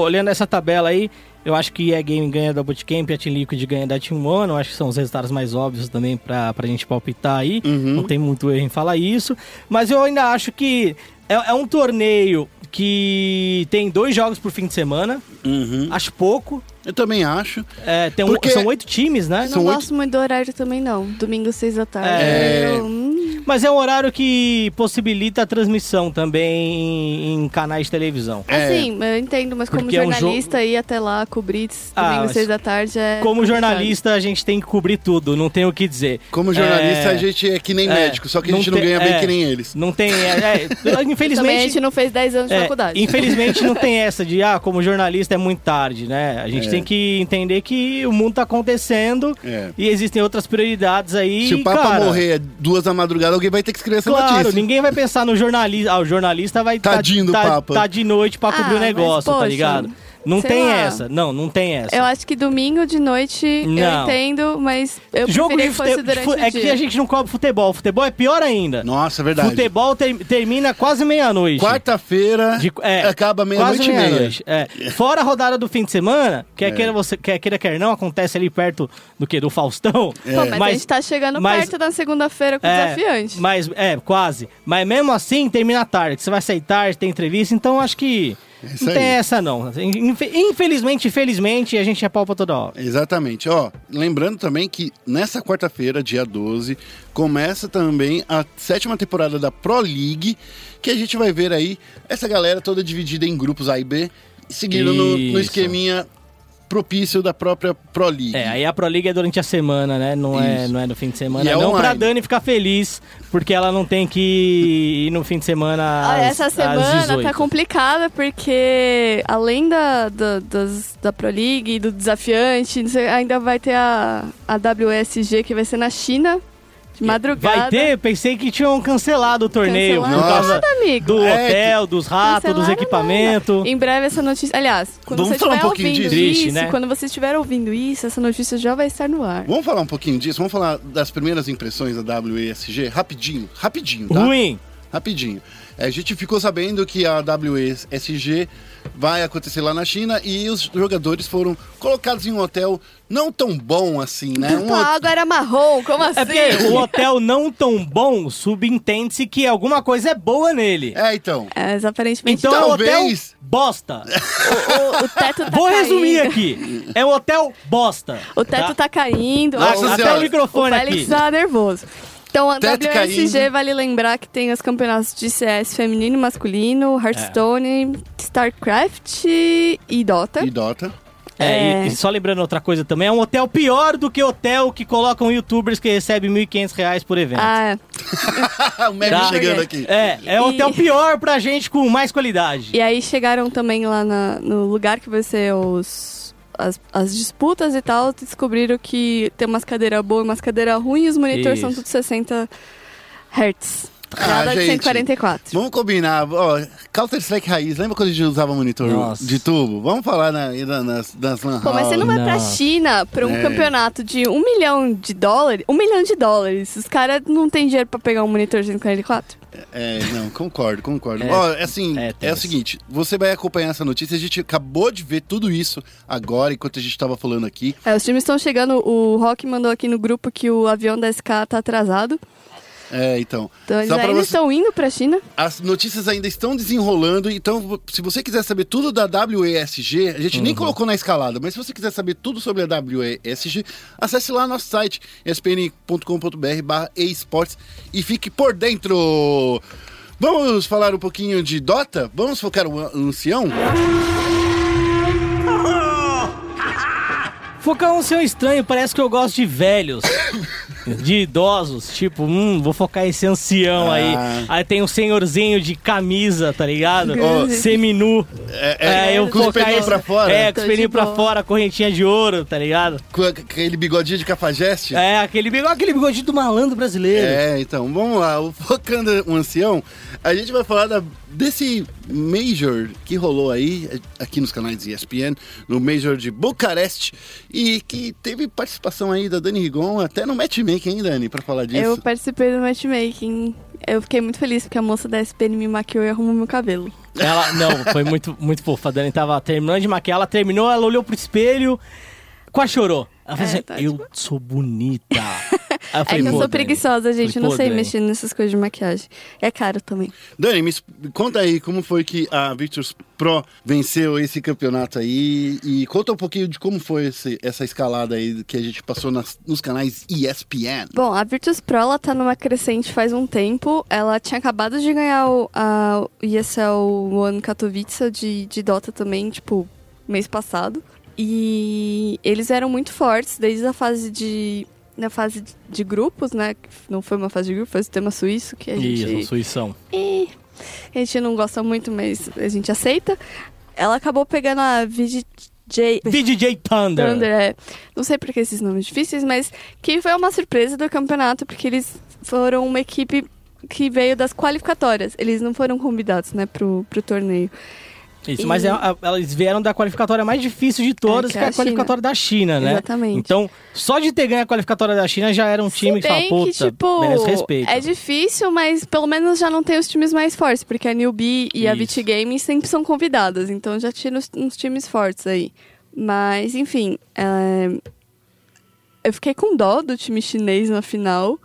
olhando essa tabela aí, eu acho que a Game ganha da Bootcamp a Team Liquid ganha da Team One. Eu acho que são os resultados mais óbvios também pra, pra gente palpitar aí. Não tem muito erro em falar isso. Mas eu ainda acho que é, é um torneio que tem dois jogos por fim de semana. Acho pouco. Eu também acho. É, tem um- Porque- são oito times, né? Não São oito- gosto muito do horário também, não. Domingo, seis da tarde. É. Eu, hum, Mas é um horário que possibilita a transmissão também em, canais de televisão. É. Assim, eu entendo, mas como Porque é um jornalista, ir até lá cobrir Ah, domingo, mas seis da tarde é. Como jornalista, a gente tem que cobrir tudo, não tem o que dizer. Como jornalista, É, a gente é que nem é, médico, só que a gente não, tem- ganha bem é, que nem eles. Não tem. É, é, Também a infelizmente. gente não fez 10 anos de é, faculdade. infelizmente não tem essa de, ah, como jornalista é muito tarde, né? A gente É. tem que entender que o mundo tá acontecendo É. e existem outras prioridades aí. Se o Papa cara, morrer duas da madrugada, alguém vai ter que escrever essa Claro, notícia. ninguém vai pensar no jornalista. Ah, o jornalista vai tá- do tá, Papa. tá de noite pra cobrir Ah, o negócio, mas, tá poxa, ligado? Não sei tem lá. essa. Não, não tem essa. Eu acho que domingo de noite eu Não. entendo, mas eu Jogo de que fosse futebol. durante o É dia. que a gente não cobre futebol. Futebol é pior ainda. Nossa, é verdade. Futebol ter- termina quase meia-noite. Quarta-feira De- é, acaba meia-noite e meia. meia-noite, é. Fora a rodada do fim de semana, quer É. queira você, quer queira quer não, acontece ali perto do que do Faustão. Pô, mas, a gente tá chegando mas- perto da segunda-feira com o É, desafiante. Mas é, quase. Mas mesmo assim termina tarde, você vai sair tarde, tem entrevista, então acho que isso não tem essa não. Infe- Infelizmente, infelizmente, a gente é pau pra toda hora. Exatamente. Ó, lembrando também que nessa quarta-feira, dia 12, começa também a sétima temporada da Pro League, que a gente vai ver aí essa galera toda dividida em grupos A e B, seguindo no, no esqueminha propício da própria Pro League. É, aí a Pro League é durante a semana, né? Não, é, não é no fim de semana. E é não pra online. Dani ficar feliz, porque ela não tem que ir no fim de semana. Ah, às- essa às semana 18. tá complicada porque além da, da, das- da Pro League e do desafiante, ainda vai ter a, a WSG que vai ser na China, de madrugada. Vai ter? Pensei que tinham cancelado o torneio Cancelado por causa nada, amigo. do É, hotel, dos ratos, dos Cancelaram equipamentos. Em breve essa notícia. Aliás, quando Vamos você falar um estiver pouquinho ouvindo disso? Triste, isso, né? quando você estiver ouvindo isso, essa notícia já vai estar no ar. Vamos falar um pouquinho disso? Vamos falar das primeiras impressões da WESG? Rapidinho, rapidinho, tá? Ruim. Rapidinho. É, A gente ficou sabendo que a WSG vai acontecer lá na China e os jogadores foram colocados em um hotel não tão bom assim, né? Um Pô, a água era marrom, como assim? É porque o hotel não tão bom subentende-se que alguma coisa é boa nele. É, então. É, mas aparentemente Então é um hotel Talvez. bosta. o, o teto tá Vou caindo. resumir aqui. É um hotel bosta. O teto tá, caindo. Nossa o, Até Senhora. o microfone o Félix aqui. tá nervoso. Então, a WSG caindo. vale lembrar que tem os campeonatos de CS feminino e masculino, Hearthstone, StarCraft e Dota. E Dota. É, É. E, e só lembrando outra coisa também, é um hotel pior do que hotel que colocam youtubers que recebem 1.500 reais por evento. Ah, o Mac Tá. chegando aqui. É, é um E- hotel pior pra gente com mais qualidade. e aí chegaram também lá na- no lugar que vai ser os, as, as disputas e tal, descobriram que tem umas cadeiras boas e umas cadeiras ruins e os monitores são tudo 60 Hz. Ah, Nada de gente. 144. Vamos combinar. Ó, Counter-Strike Raiz, lembra quando a gente usava monitor Nossa. de tubo? Vamos falar na, na- nas, nas lan Pô, mas você não vai pra Nossa. China pra um É. campeonato de um milhão de dólares? Um milhão de dólares. Os caras não têm dinheiro pra pegar um monitor 144? É, não, concordo, concordo. É. Ó, assim, É, é, o seguinte, você vai acompanhar essa notícia, a gente acabou de ver tudo isso agora, enquanto a gente tava falando aqui. É, os times estão chegando. O Rock mandou aqui no grupo que o avião da SK tá atrasado. É, então. Então eles ainda você- estão indo pra China. As notícias ainda estão desenrolando, então se você quiser saber tudo da WESG, a gente Uhum. nem colocou na escalada, mas se você quiser saber tudo sobre a WESG, acesse lá nosso site, espn.com.br barra esportes e fique por dentro. Vamos falar um pouquinho de Dota? Vamos focar o ancião? Focar um seu estranho, parece que eu gosto de velhos. De idosos, tipo, hum, vou focar esse ancião Ah. aí. Aí tem um senhorzinho de camisa, tá ligado? Ó. Seminu. É, é, eu com os focar pelinhos esse- pra fora? É, com os pelinhos pra fora, correntinha de ouro, tá ligado? Com aquele bigodinho de cafajeste? É, aquele bigode, aquele bigodinho do malandro brasileiro. É, então, vamos lá. O Focando um Ancião, a gente vai falar da- desse Major que rolou aí, eh, aqui nos canais ESPN, no Major de Bucareste, e que teve participação aí da Dani Rigon, até no matchmaking, hein, Dani, pra falar disso. Eu participei do matchmaking. Eu fiquei muito feliz porque a moça da SPN me maquiou e arrumou meu cabelo. Ela, não, foi muito, muito fofa. A Dani tava terminando de maquiar, ela terminou, ela olhou pro espelho, quase chorou. Ela falou É, assim, tá, eu tipo- sou bonita. Aí É que eu "Pô, sou Dani." preguiçosa, gente. Eu Falei, não "Pô, sei Dani." mexer nessas coisas de maquiagem. É caro também. Dani, me conta aí como foi que a Victors Pro venceu esse campeonato aí e conta um pouquinho de como foi esse- essa escalada aí que a gente passou nas- nos canais ESPN. Bom, a Virtus Pro ela tá numa crescente faz um tempo. Ela tinha acabado de ganhar o, a, o ESL One Katowice de, de Dota também, tipo, mês passado. E eles eram muito fortes desde a fase de. Na fase de- grupos, né? Não foi uma fase de grupo, foi o sistema suíço que a gente. Isso, Suição. Eh, a gente não gosta muito, mas a gente aceita. Ela acabou pegando a J. VDJ Thunder. Thunder, é. Não sei por que esses nomes difíceis, mas que foi uma surpresa do campeonato, porque eles foram uma equipe que veio das qualificatórias. Eles não foram convidados, né, pro, pro torneio. Isso, E- mas é- a- elas vieram da qualificatória mais difícil de todas, É, que é é a a China. qualificatória da China, né? Exatamente. Então, só de ter ganho a qualificatória da China já era um time Se que fala, puta, que, tipo, merece respeito. é difícil, mas pelo menos já não tem os times mais fortes, porque a Newbie e a Isso. VT Games sempre são convidadas, então já tira uns, uns times fortes aí. Mas, enfim, é, eu fiquei com dó do time chinês na final,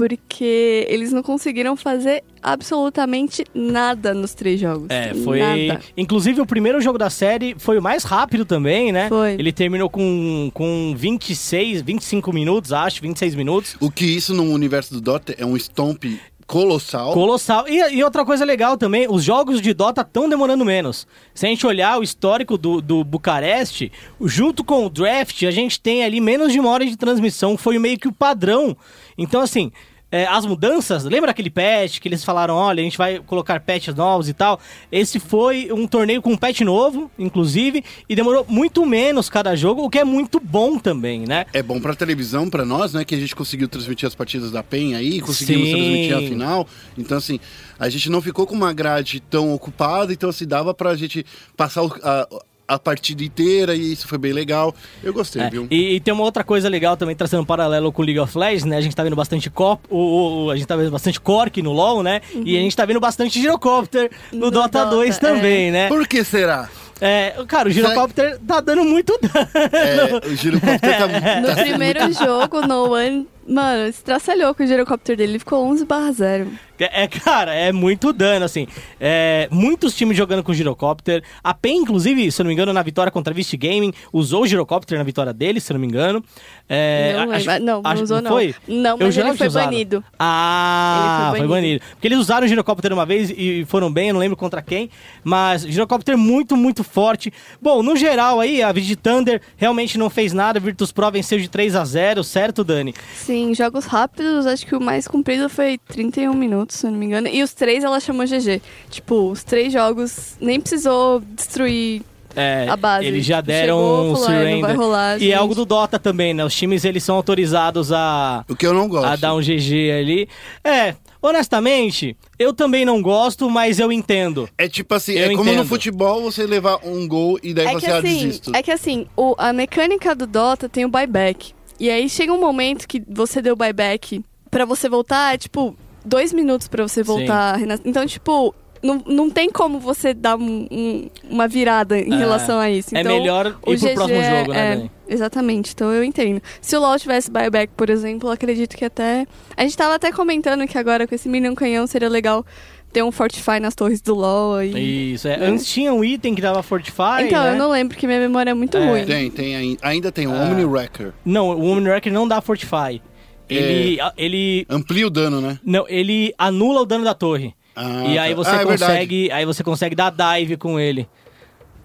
porque eles não conseguiram fazer absolutamente nada nos três jogos. É, foi. Nada. Inclusive, o primeiro jogo da série foi o mais rápido também, né? Foi. Ele terminou com, com 26, 25 minutos, acho, 26 minutos. O que isso no universo do Dota é um stomp colossal. Colossal. E, e outra coisa legal também, os jogos de Dota estão demorando menos. Se a gente olhar o histórico do, do Bucareste, junto com o draft, a gente tem ali menos de uma hora de transmissão, foi meio que o padrão. Então, assim. É, as mudanças, lembra aquele patch que eles falaram, olha, a gente vai colocar patches novos e tal? Esse foi um torneio com um patch novo, inclusive, e demorou muito menos cada jogo, o que é muito bom também, né? É bom pra televisão, pra nós, né? Que a gente conseguiu transmitir as partidas da PEN aí, conseguimos Sim. transmitir a final. Então, assim, a gente não ficou com uma grade tão ocupada, então, assim, dava pra gente passar o- a, a partida inteira e isso foi bem legal. Eu gostei, É, viu? e, e tem uma outra coisa legal também, trazendo um paralelo com League of Legends, né? A gente tá vendo bastante cop, o, o- o- a gente tá vendo bastante Cork no LoL, né? E a gente tá vendo bastante Girocopter no, No Dota, Dota, 2 é. também, né? Por que será? É, cara, o Girocopter tá dando muito dano. É, o girocóptero tá, No tá sendo primeiro jogo, no One, mano, estraçalhou com o girocóptero dele, ele ficou 11 barra 0. É, é, cara, é muito dano, assim. É, muitos times jogando com Girocopter. A PEN, inclusive, se eu não me engano, na vitória contra a Vist Gaming, usou o Girocopter na vitória dele, se eu não me engano. É, Não acho-. Não, não usou, não. Foi? Não, mas ele foi usaram. banido. Ah, Ele foi foi banido. Porque eles usaram o girocóptero uma vez e foram bem, eu não lembro contra quem. Mas girocóptero muito, muito forte. Bom, no geral aí, a Vigi Thunder realmente não fez nada. Virtus Pro venceu de 3 a 0 certo, Dani? Sim, jogos rápidos, acho que o mais comprido foi 31 minutos, se eu não me engano. E os três ela chamou GG. Tipo, os três jogos nem precisou destruir É, a base. eles já Tipo, deram chegou, um falou, "Ah, não vai surrender. rolar, e gente." é algo do Dota também, né? Os times eles são autorizados a, O que eu não gosto. a dar um GG ali. É, honestamente, eu também não gosto, mas eu entendo. É tipo assim, Eu é como no entendo. futebol você levar um gol e daí É você que ah, assim, desisto. é que assim, o- a mecânica do Dota tem o buyback. E aí chega um momento que você deu buyback pra você voltar, é tipo, dois minutos pra você voltar. renas- Então, tipo, não, não tem como você dar um- um- uma virada em É. relação a isso. é Então, melhor o ir pro GG próximo é- jogo, né, é, Dani? Exatamente, então eu entendo. Se o LoL tivesse buyback, por exemplo, acredito que até. A gente tava até comentando que agora com esse Minion Canhão seria legal ter um Fortify nas torres do LoL. aí. Isso, é. né? Antes tinha um item que dava Fortify, Então, né? eu não lembro, porque minha memória é muito É. ruim. Tem, tem ai- ainda tem o Ah. Omni Wrecker. Não, o Woman Wrecker não dá Fortify. Ele, a- ele, Amplia o dano, né? não, ele anula o dano da torre. Ah, e aí tá. você Ah, é verdade. consegue, aí você consegue dar dive com ele.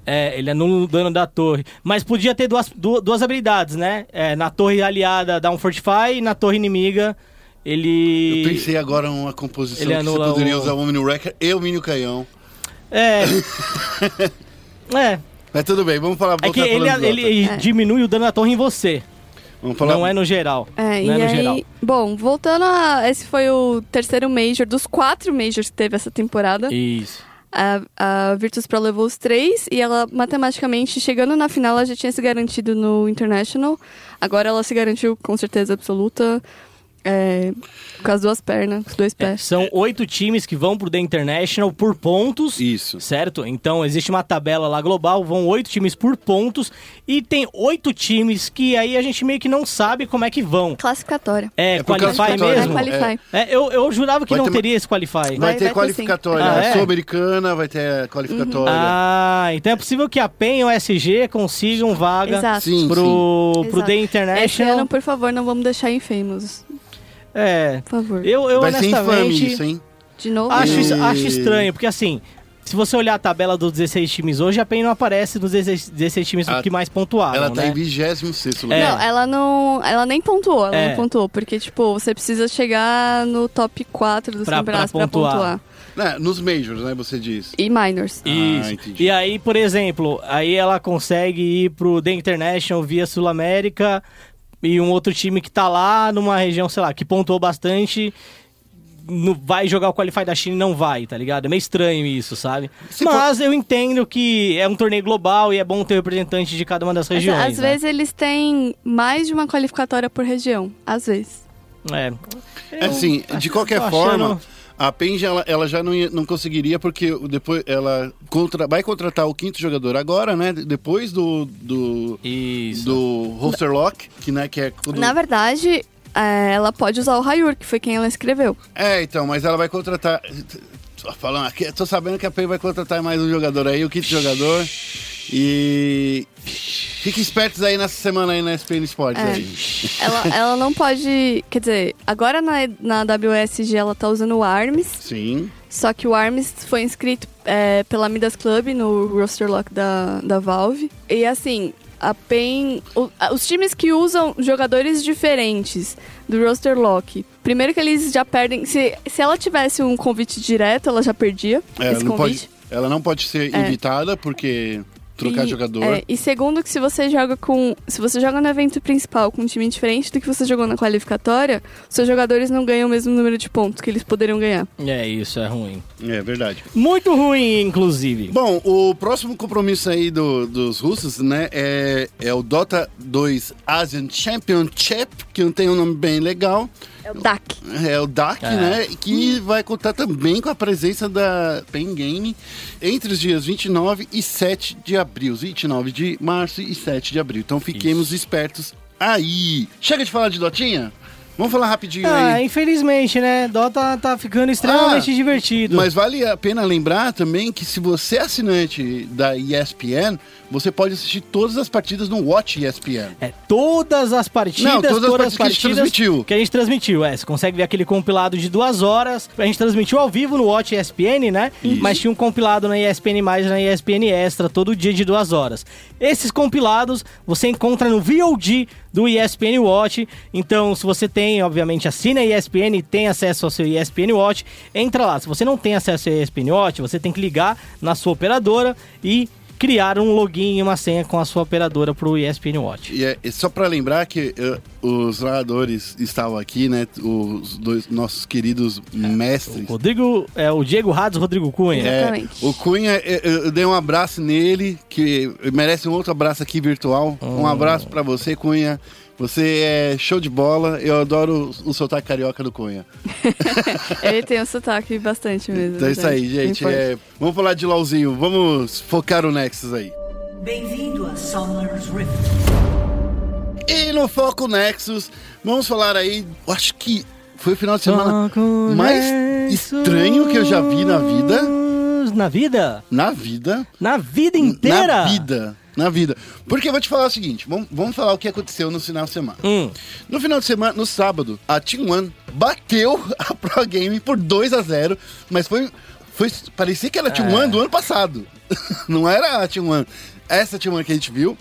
É, ele anula o dano da torre. Mas podia ter duas, du- duas habilidades, né? É, na torre aliada dá um Fortify e na torre inimiga ele... Eu pensei agora uma composição Ele que você poderia o- usar o Omni Wrecker e o Mini Canhão. É... é, Mas tudo bem, vamos falar é que ele, ele É. diminui o dano da torre em você. Vamos falar... Não é no geral. É, e não é no aí, geral. bom, voltando a. Esse foi o terceiro Major dos quatro Majors que teve essa temporada. Isso. A, a Virtus Pro levou os três e ela, matematicamente, chegando na final, ela já tinha se garantido no International. Agora ela se garantiu com certeza absoluta. É, com as duas pernas, com os dois É, pés. são oito times que vão pro The International por pontos. Isso. Certo? Então existe uma tabela lá global, vão oito times por pontos. E tem oito times que aí a gente meio que não sabe como é que vão. Classificatória. É, É por Qualify mesmo? É Qualify. É, eu, eu jurava que Vai não uma- teria esse Qualify. Vai, Vai- ter vai qualificatória. sim. Ah, é? Sul-Americana, vai ter qualificatória. Ah, então é possível que a PEN ou a SG consigam vaga Exato. Sim, pro, pro Exato. The Esse International. ano, por favor, não vamos deixar Infamous. É. Por favor. Eu, eu vai ser infame honestamente isso, hein? De novo. acho, E- acho estranho, porque assim, Se você olhar a tabela dos 16 times hoje, a PEN não aparece nos 16, 16 times A- que mais pontuaram, Ela tá né? em 26 lugar. É. Não, ela não. Ela nem pontuou, ela É. não pontuou. Porque, tipo, você precisa chegar no top 4 dos Pra- campeonatos pra pra pontuar. pontuar. Né, nos majors, né, você diz. E minors. Isso. Ah, entendi. e aí, por exemplo, aí ela consegue ir pro The International via Sul-América e um outro time que tá lá numa região, sei lá, que pontuou bastante. no- vai jogar o Qualify da China e não vai, tá ligado? É meio estranho isso, sabe? Se Mas eu entendo que é um torneio global e é bom ter representante de cada uma das regiões. Às né? vezes eles têm mais de uma qualificatória por região. Às vezes. É. É assim, Eu de acho- qualquer forma, achando- a Penja ela, ela já não, ia- não conseguiria, porque depois ela contra, vai contratar o quinto jogador agora, né? Depois do. do Isso. do roster lock, que, né, que é quando... Na verdade, é, ela pode usar o Hayur, que foi quem ela escreveu. É, então, mas ela vai contratar. Falando aqui, tô sabendo que a PEN vai contratar mais um jogador aí, o quinto jogador. E. Fiquem espertos aí nessa semana aí na SPN Sports É. aí. Ela, ela não pode. Quer dizer, agora na, na WSG ela tá usando o ARMS. Sim. Só que o ARMS foi inscrito é, pela Midas Club no roster lock da, da Valve. E assim, a PEN. o- os times que usam jogadores diferentes do roster lock. Primeiro que eles já perdem. Se, se ela tivesse um convite direto, ela já perdia É, esse convite. pode, ela não pode ser É. invitada, porque trocar E- jogador. é, e segundo que se você joga com. Se você joga no evento principal com um time diferente do que você jogou na qualificatória, seus jogadores não ganham o mesmo número de pontos que eles poderiam ganhar. É, isso é ruim. É verdade. Muito ruim, inclusive. Bom, o próximo compromisso aí do- dos russos, né, é, é o Dota 2 Asian Championship, que não tem um nome bem legal. É o DAC. É o DAC, É. né? Que vai contar também com a presença da Pen Game entre os dias 29 e 7 de abril. 29 de março e 7 de abril. Então fiquemos espertos aí. Chega de falar de Dotinha? Vamos falar rapidinho Ah, aí. infelizmente, né? Dota tá ficando extremamente Ah, divertido. Mas vale a pena lembrar também que se você é assinante da ESPN, você pode assistir todas as partidas no Watch ESPN. É, todas as partidas, Não, todas as partidas que a gente transmitiu. que a gente transmitiu. É, você consegue ver aquele compilado de duas horas. A gente transmitiu ao vivo no Watch ESPN, né? Mas tinha um compilado na ESPN+, e na ESPN Extra, todo dia de duas horas. Esses compilados você encontra no VOD do ESPN Watch. Então, se você tem, obviamente, assina a ESPN e tem acesso ao seu ESPN Watch, entra lá. Se você não tem acesso ao ESPN Watch, você tem que ligar na sua operadora e criar um login e uma senha com a sua operadora pro ESPN Watch. E é, é só pra lembrar que eh, os narradores estavam aqui, né? Os dois nossos queridos mestres. Rodrigo, é o Diego Rades Rodrigo Cunha. É, Exatamente. o Cunha, eh, eh, eu dei um abraço nele, que merece um outro abraço aqui virtual. Um abraço pra você, Cunha. Você é show de bola. Eu adoro o, o sotaque carioca do Cunha. Ele tem um sotaque bastante mesmo. Então é isso aí, gente. É, vamos falar de LOLzinho. Vamos focar o Nexus aí. Bem-vindo a Summoner's Rift. E no Foco Nexus, vamos falar aí. eu Acho que foi o final de semana Foco mais Nexus. estranho que eu já vi na vida. Na vida? Na vida. Na vida inteira? Na vida. Na vida. Porque eu vou te falar o seguinte: vamos, vamos falar o que aconteceu no final de semana. Hum. No final de semana, no sábado, a Team One bateu a Pro Game por 2 a 0 mas foi. foi parecia que era a Team É. One do ano passado. Não era a Team One. Essa Team One que a gente viu.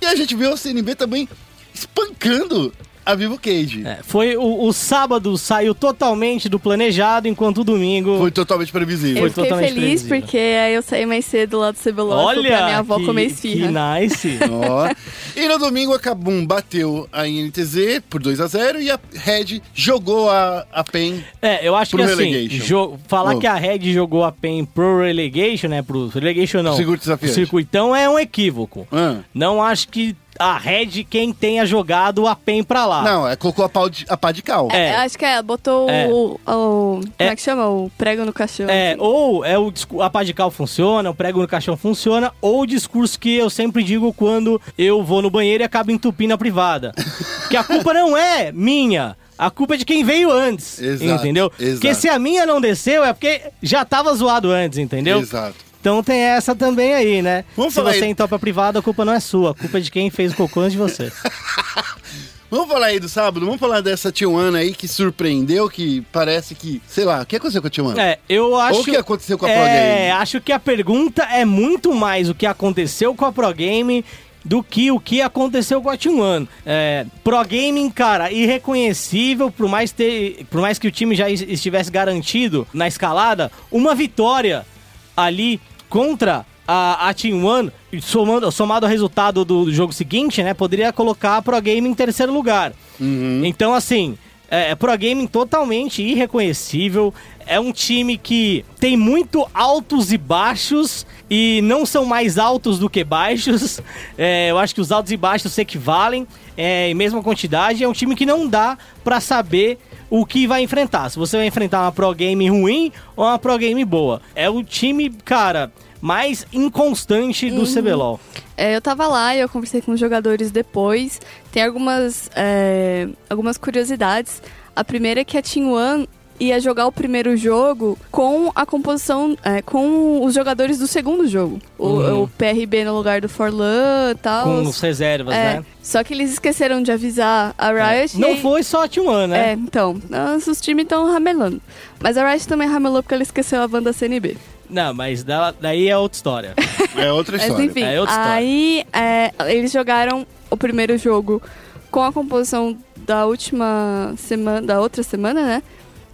E a gente viu a CNB também espancando a Vivo Cage. É, foi o, o sábado saiu totalmente do planejado, enquanto o domingo. Foi totalmente previsível. Foi Eu fiquei totalmente feliz previsível. porque aí eu saí mais cedo lá do Ceboloso Olha, pra minha avó que, comer que esfirra. nice. Ó. E no domingo a Kabum bateu a INTZ por 2 a 0 e a Red jogou a, a PEN. É, eu acho Pro que assim, relegation. falar Oh. que a Red jogou a PEN pro relegation, né? Pro relegation não. Circuito desafiante. O circuitão é um equívoco. Ah. Não acho que a Red quem tenha jogado a PEN pra lá. Não, é colocou a, pau de- a pá de cal. É. Eu acho que é, botou É. o, o- É. Como é que chama? O prego no caixão. É, assim. ou é o a pá de cal funciona, o prego no caixão funciona, ou o discurso que eu sempre digo quando eu vou no banheiro e acabo entupindo a privada. que a culpa não é minha. A culpa é de quem veio antes, Exato, entendeu? exato. Porque se a minha não desceu é porque já tava zoado antes, entendeu? Exato. Então tem essa também aí, né? Vamos se falar você aí. entopa a privada, a culpa não é sua, a culpa é de quem fez o cocô antes de você. Vamos falar aí do sábado, vamos falar dessa Tijuana aí que surpreendeu, que parece que, sei lá, o que aconteceu com a Tijuana? É, eu acho. Ou o que aconteceu com a Pro É, Game? acho que a pergunta é muito mais o que aconteceu com a Pro Game do que o que aconteceu com a T1. É, Pro Gaming, cara, irreconhecível, por mais, ter, por mais que o time já es- estivesse garantido na escalada, uma vitória ali contra a, a Team One, somando, somado ao resultado do, jogo seguinte, né, poderia colocar a Pro Gaming em terceiro lugar. Então, assim, é, Pro Gaming totalmente irreconhecível. É um time que tem muito altos e baixos e não são mais altos do que baixos. É, eu acho que os altos e baixos se equivalem é, em mesma quantidade. É um time que não dá pra saber o que vai enfrentar. Se você vai enfrentar uma Pro Game ruim ou uma Pro Game boa. É o time, cara, mais inconstante do CBLOL. É, eu tava lá e eu conversei com os jogadores depois. Tem algumas, é, algumas curiosidades. A primeira é que a Team One ia jogar o primeiro jogo com a composição, é, com os jogadores do segundo jogo. O, Uhum. o PRB no lugar do Forlan e tal. Com os reservas, é, né? Só que eles esqueceram de avisar a Riot. e Não aí- foi só a T1, né? É, então, os times estão ramelando. Mas a Riot também ramelou porque ela esqueceu a banda CNB. Não, mas da- daí é outra história. É outra Mas história. enfim, É outra história. aí é, eles jogaram o primeiro jogo com a composição da última semana, da outra semana, né?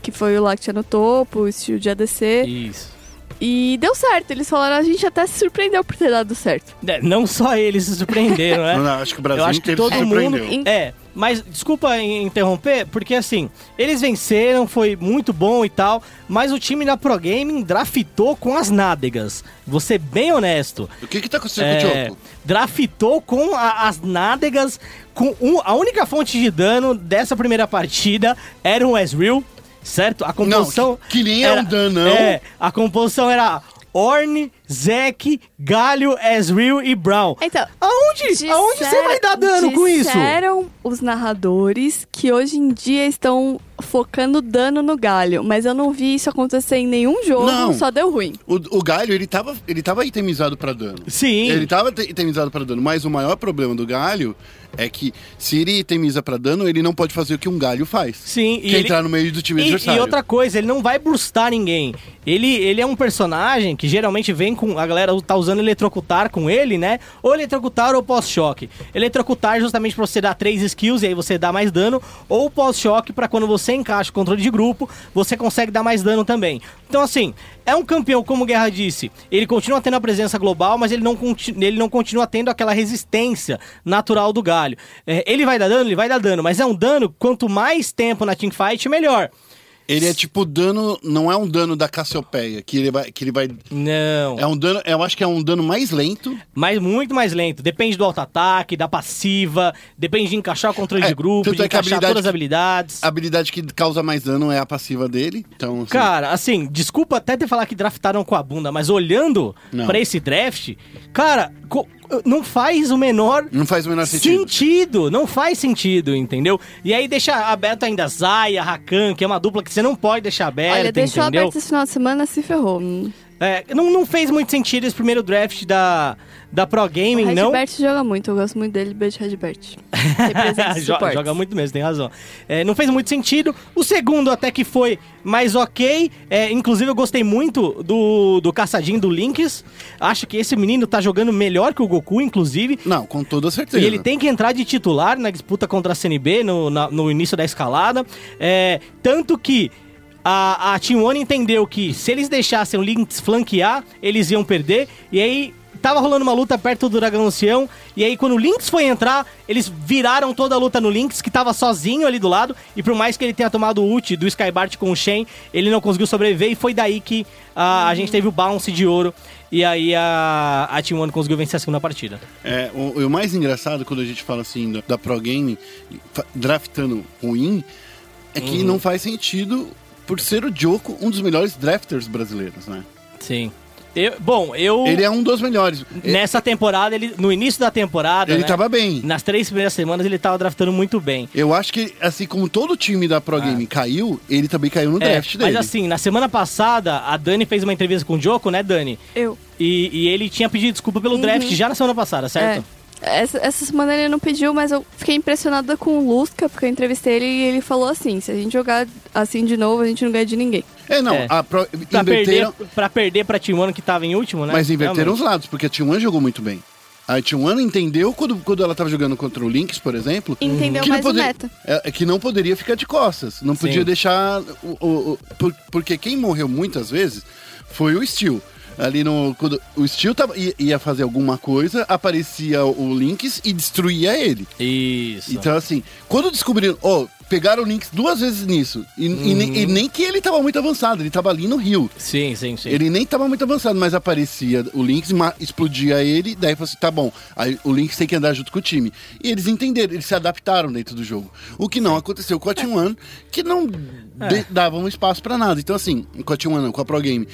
Que foi o Lactia no topo, o Steel de ADC. Isso. E deu certo. Eles falaram, a gente até se surpreendeu por ter dado certo. É, Não só eles se surpreenderam, né? Não, não, acho que o Brasil Eu acho que todo se mundo. surpreendeu. É, mas desculpa in- interromper, porque assim, eles venceram, foi muito bom e tal, mas o time da Pro Gaming draftou com as nádegas. Vou ser bem honesto. O que que tá acontecendo com o É, Choco? draftou com a- as nádegas. Com um- a única fonte de dano dessa primeira partida era o Ezreal, certo? A composição. que- que linha é um danão. É, a composição era Orne, Zek, Galho, Ezreal e Brown. Então, Aonde, aonde você vai dar dano com isso? Disseram os narradores que hoje em dia estão focando dano no galho. Mas eu não vi isso acontecer em nenhum jogo, Não. só deu ruim. O, o Galho, ele tava, ele tava itemizado pra dano. Sim. Ele tava te- itemizado pra dano, mas o maior problema do Galho é que se ele itemiza pra dano, ele não pode fazer o que um Galho faz. Sim, que é entrar no meio do time E, adversário. e outra coisa, ele não vai brustar ninguém. Ele, ele é um personagem que geralmente vem com. A galera tá usando eletrocutar com ele, né? Ou eletrocutar ou pós-choque. Eletrocutar justamente pra você dar três skills e aí você dá mais dano. Ou pós-choque pra quando você encaixa o controle de grupo, você consegue dar mais dano também. Então, assim, é um campeão, como o Guerra disse. Ele continua tendo a presença global, mas ele não, ele não continua tendo aquela resistência natural do galho. É, ele vai dar dano? Ele vai dar dano, mas é um dano, quanto mais tempo na teamfight, melhor. Ele é tipo dano, não é um dano da Cassiopeia, que ele vai. Que ele vai Não. é um dano, eu acho que é um dano mais lento. Mas muito mais lento. Depende do auto-ataque, da passiva, depende de encaixar o controle É, de grupo, de é encaixar todas as habilidades. A habilidade que causa mais dano é a passiva dele. Então, assim, Cara, assim, desculpa até ter falar que draftaram com a bunda, mas olhando pra esse draft, cara, co- não faz o menor não faz o menor sentido. sentido. Não faz sentido, entendeu? E aí deixa aberto ainda Zaya, Rakan, que é uma dupla que você não pode deixar aberta, Olha, deixou entendeu? aberto esse final de semana, se ferrou. É, não, não fez muito sentido esse primeiro draft da, da Pro O Gaming, não. Redbert joga muito, eu gosto muito dele, beijo Redbert. Representa os Jo- suportes. joga muito mesmo, tem razão. É, não fez muito sentido. O segundo até que foi mais ok. É, inclusive, eu gostei muito do, do caçadinho do Lynx. Acho que esse menino tá jogando melhor que o Goku, inclusive. Não, com toda certeza. E ele tem que entrar de titular na disputa contra a CNB no, na- no início da escalada. É, tanto que a, a Team One entendeu que se eles deixassem o Lynx flanquear, eles iam perder. E aí tava rolando uma luta perto do Dragão Ancião. E aí quando o Lynx foi entrar, eles viraram toda a luta no Lynx, que tava sozinho ali do lado. E por mais que ele tenha tomado o ult do Skybart com o Shen, ele não conseguiu sobreviver. E foi daí que a, a gente teve o bounce de ouro. E aí a, a Team One conseguiu vencer a segunda partida. É, o, o mais engraçado quando a gente fala assim da, da Pro Game draftando ruim é que Uhum. não faz sentido por ser o Joko um dos melhores drafters brasileiros, né? Sim. Eu- bom, eu. Ele é um dos melhores. Nessa temporada, ele, no início da temporada. Ele né, tava bem. Nas três primeiras semanas, ele tava draftando muito bem. Eu acho que, assim como todo time da Pro Game caiu, ele também caiu no É, draft dele. mas assim, na semana passada, a Dani fez uma entrevista com o Joko, né, Dani? Eu. E, e ele tinha pedido desculpa pelo draft já na semana passada, certo? É. Essa, essa semana ele não pediu, mas eu fiquei impressionada com o Lusca, porque eu entrevistei ele e ele falou assim: se a gente jogar assim de novo, a gente não ganha de ninguém. É, não, É. a pro- Pra perder, inverteram, pra perder pra Timano que tava em último, né? mas inverteram os Realmente. lados, porque a T1 jogou muito bem. A T1 entendeu quando, quando ela tava jogando contra o Lynx, por exemplo, Entendeu que não, mais o poder- meta. é, que não poderia ficar de costas. Não podia Sim. deixar. O, o- o- por- porque quem morreu muitas vezes foi o Steel. Ali no. Quando o Steel tava, ia, fazer alguma coisa, aparecia o Lynx e destruía ele. Isso. Então, assim, quando descobriram. Ó, pegaram o Lynx duas vezes nisso. E, e nem- e nem que ele tava muito avançado, ele tava ali no rio. Sim, sim, sim. Ele nem tava muito avançado, mas aparecia o Lynx, ma- explodia ele, daí falou assim: tá bom, aí o Lynx tem que andar junto com o time. E eles entenderam, eles se adaptaram dentro do jogo. O que não aconteceu com a T1, que não de- dava um espaço pra nada. Então, assim, com a T1 não, com a Pro Game.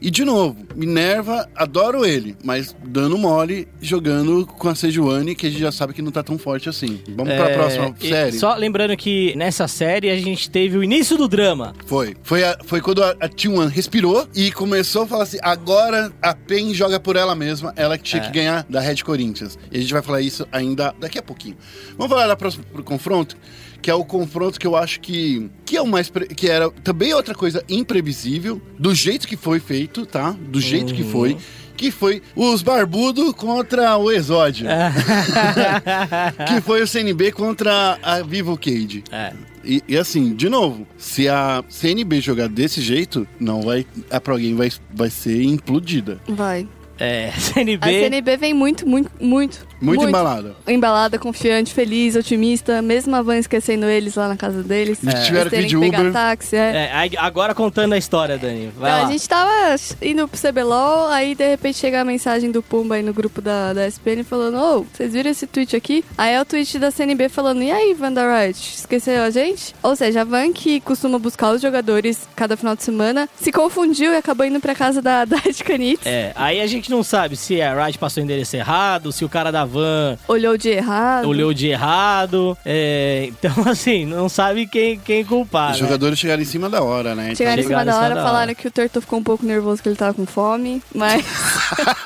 E de novo, Minerva, adoro ele, mas dando mole, jogando com a Sejuani, que a gente já sabe que não tá tão forte assim. Vamos pra É, próxima e série. Só lembrando que nessa série a gente teve o início do drama. Foi. Foi, a- foi quando a, a T1 respirou e começou a falar assim: agora a PEN joga por ela mesma, ela que tinha É. que ganhar da Red Corinthians. E a gente vai falar isso ainda daqui a pouquinho. Vamos falar da próxima pro confronto, que é o confronto que eu acho que, que é o mais. pre- que era também outra coisa imprevisível, do jeito que foi feito, tá? Do jeito que foi. Que foi os Barbudo contra o Exódio. que foi o CNB contra a Vivo Cage. É. E, e assim, de novo, se a CNB jogar desse jeito, não vai. A Pro Game vai, vai ser implodida. Vai. É, CNB. A CNB vem muito, muito, muito. Muito, embalada. Embalada, confiante, feliz, otimista. Mesmo a Van esquecendo eles lá na casa deles. Eles tiveram Eles terem que de pegar Uber. táxi, é. É, agora contando a história, Dani. Vai Não, lá. a gente tava indo pro CBLOL, aí de repente chega a mensagem do Pumba aí no grupo da, da SPN falando: Ô, vocês viram esse tweet aqui? Aí é o tweet da CNB falando: E aí, Van der Wright, esqueceu a gente? Ou seja, a Van que costuma buscar os jogadores cada final de semana se confundiu e acabou indo pra casa da, da Ed Canitz. É, aí a gente não sabe se a Riot passou o endereço errado, se o cara da van Olhou de errado. olhou de errado. é, então, assim, não sabe quem, quem culpar. Os né? jogadores chegaram em cima da hora, né? Então, Chegaram em cima da em cima hora, da falaram hora. que o Turtle ficou um pouco nervoso que ele tava com fome, mas.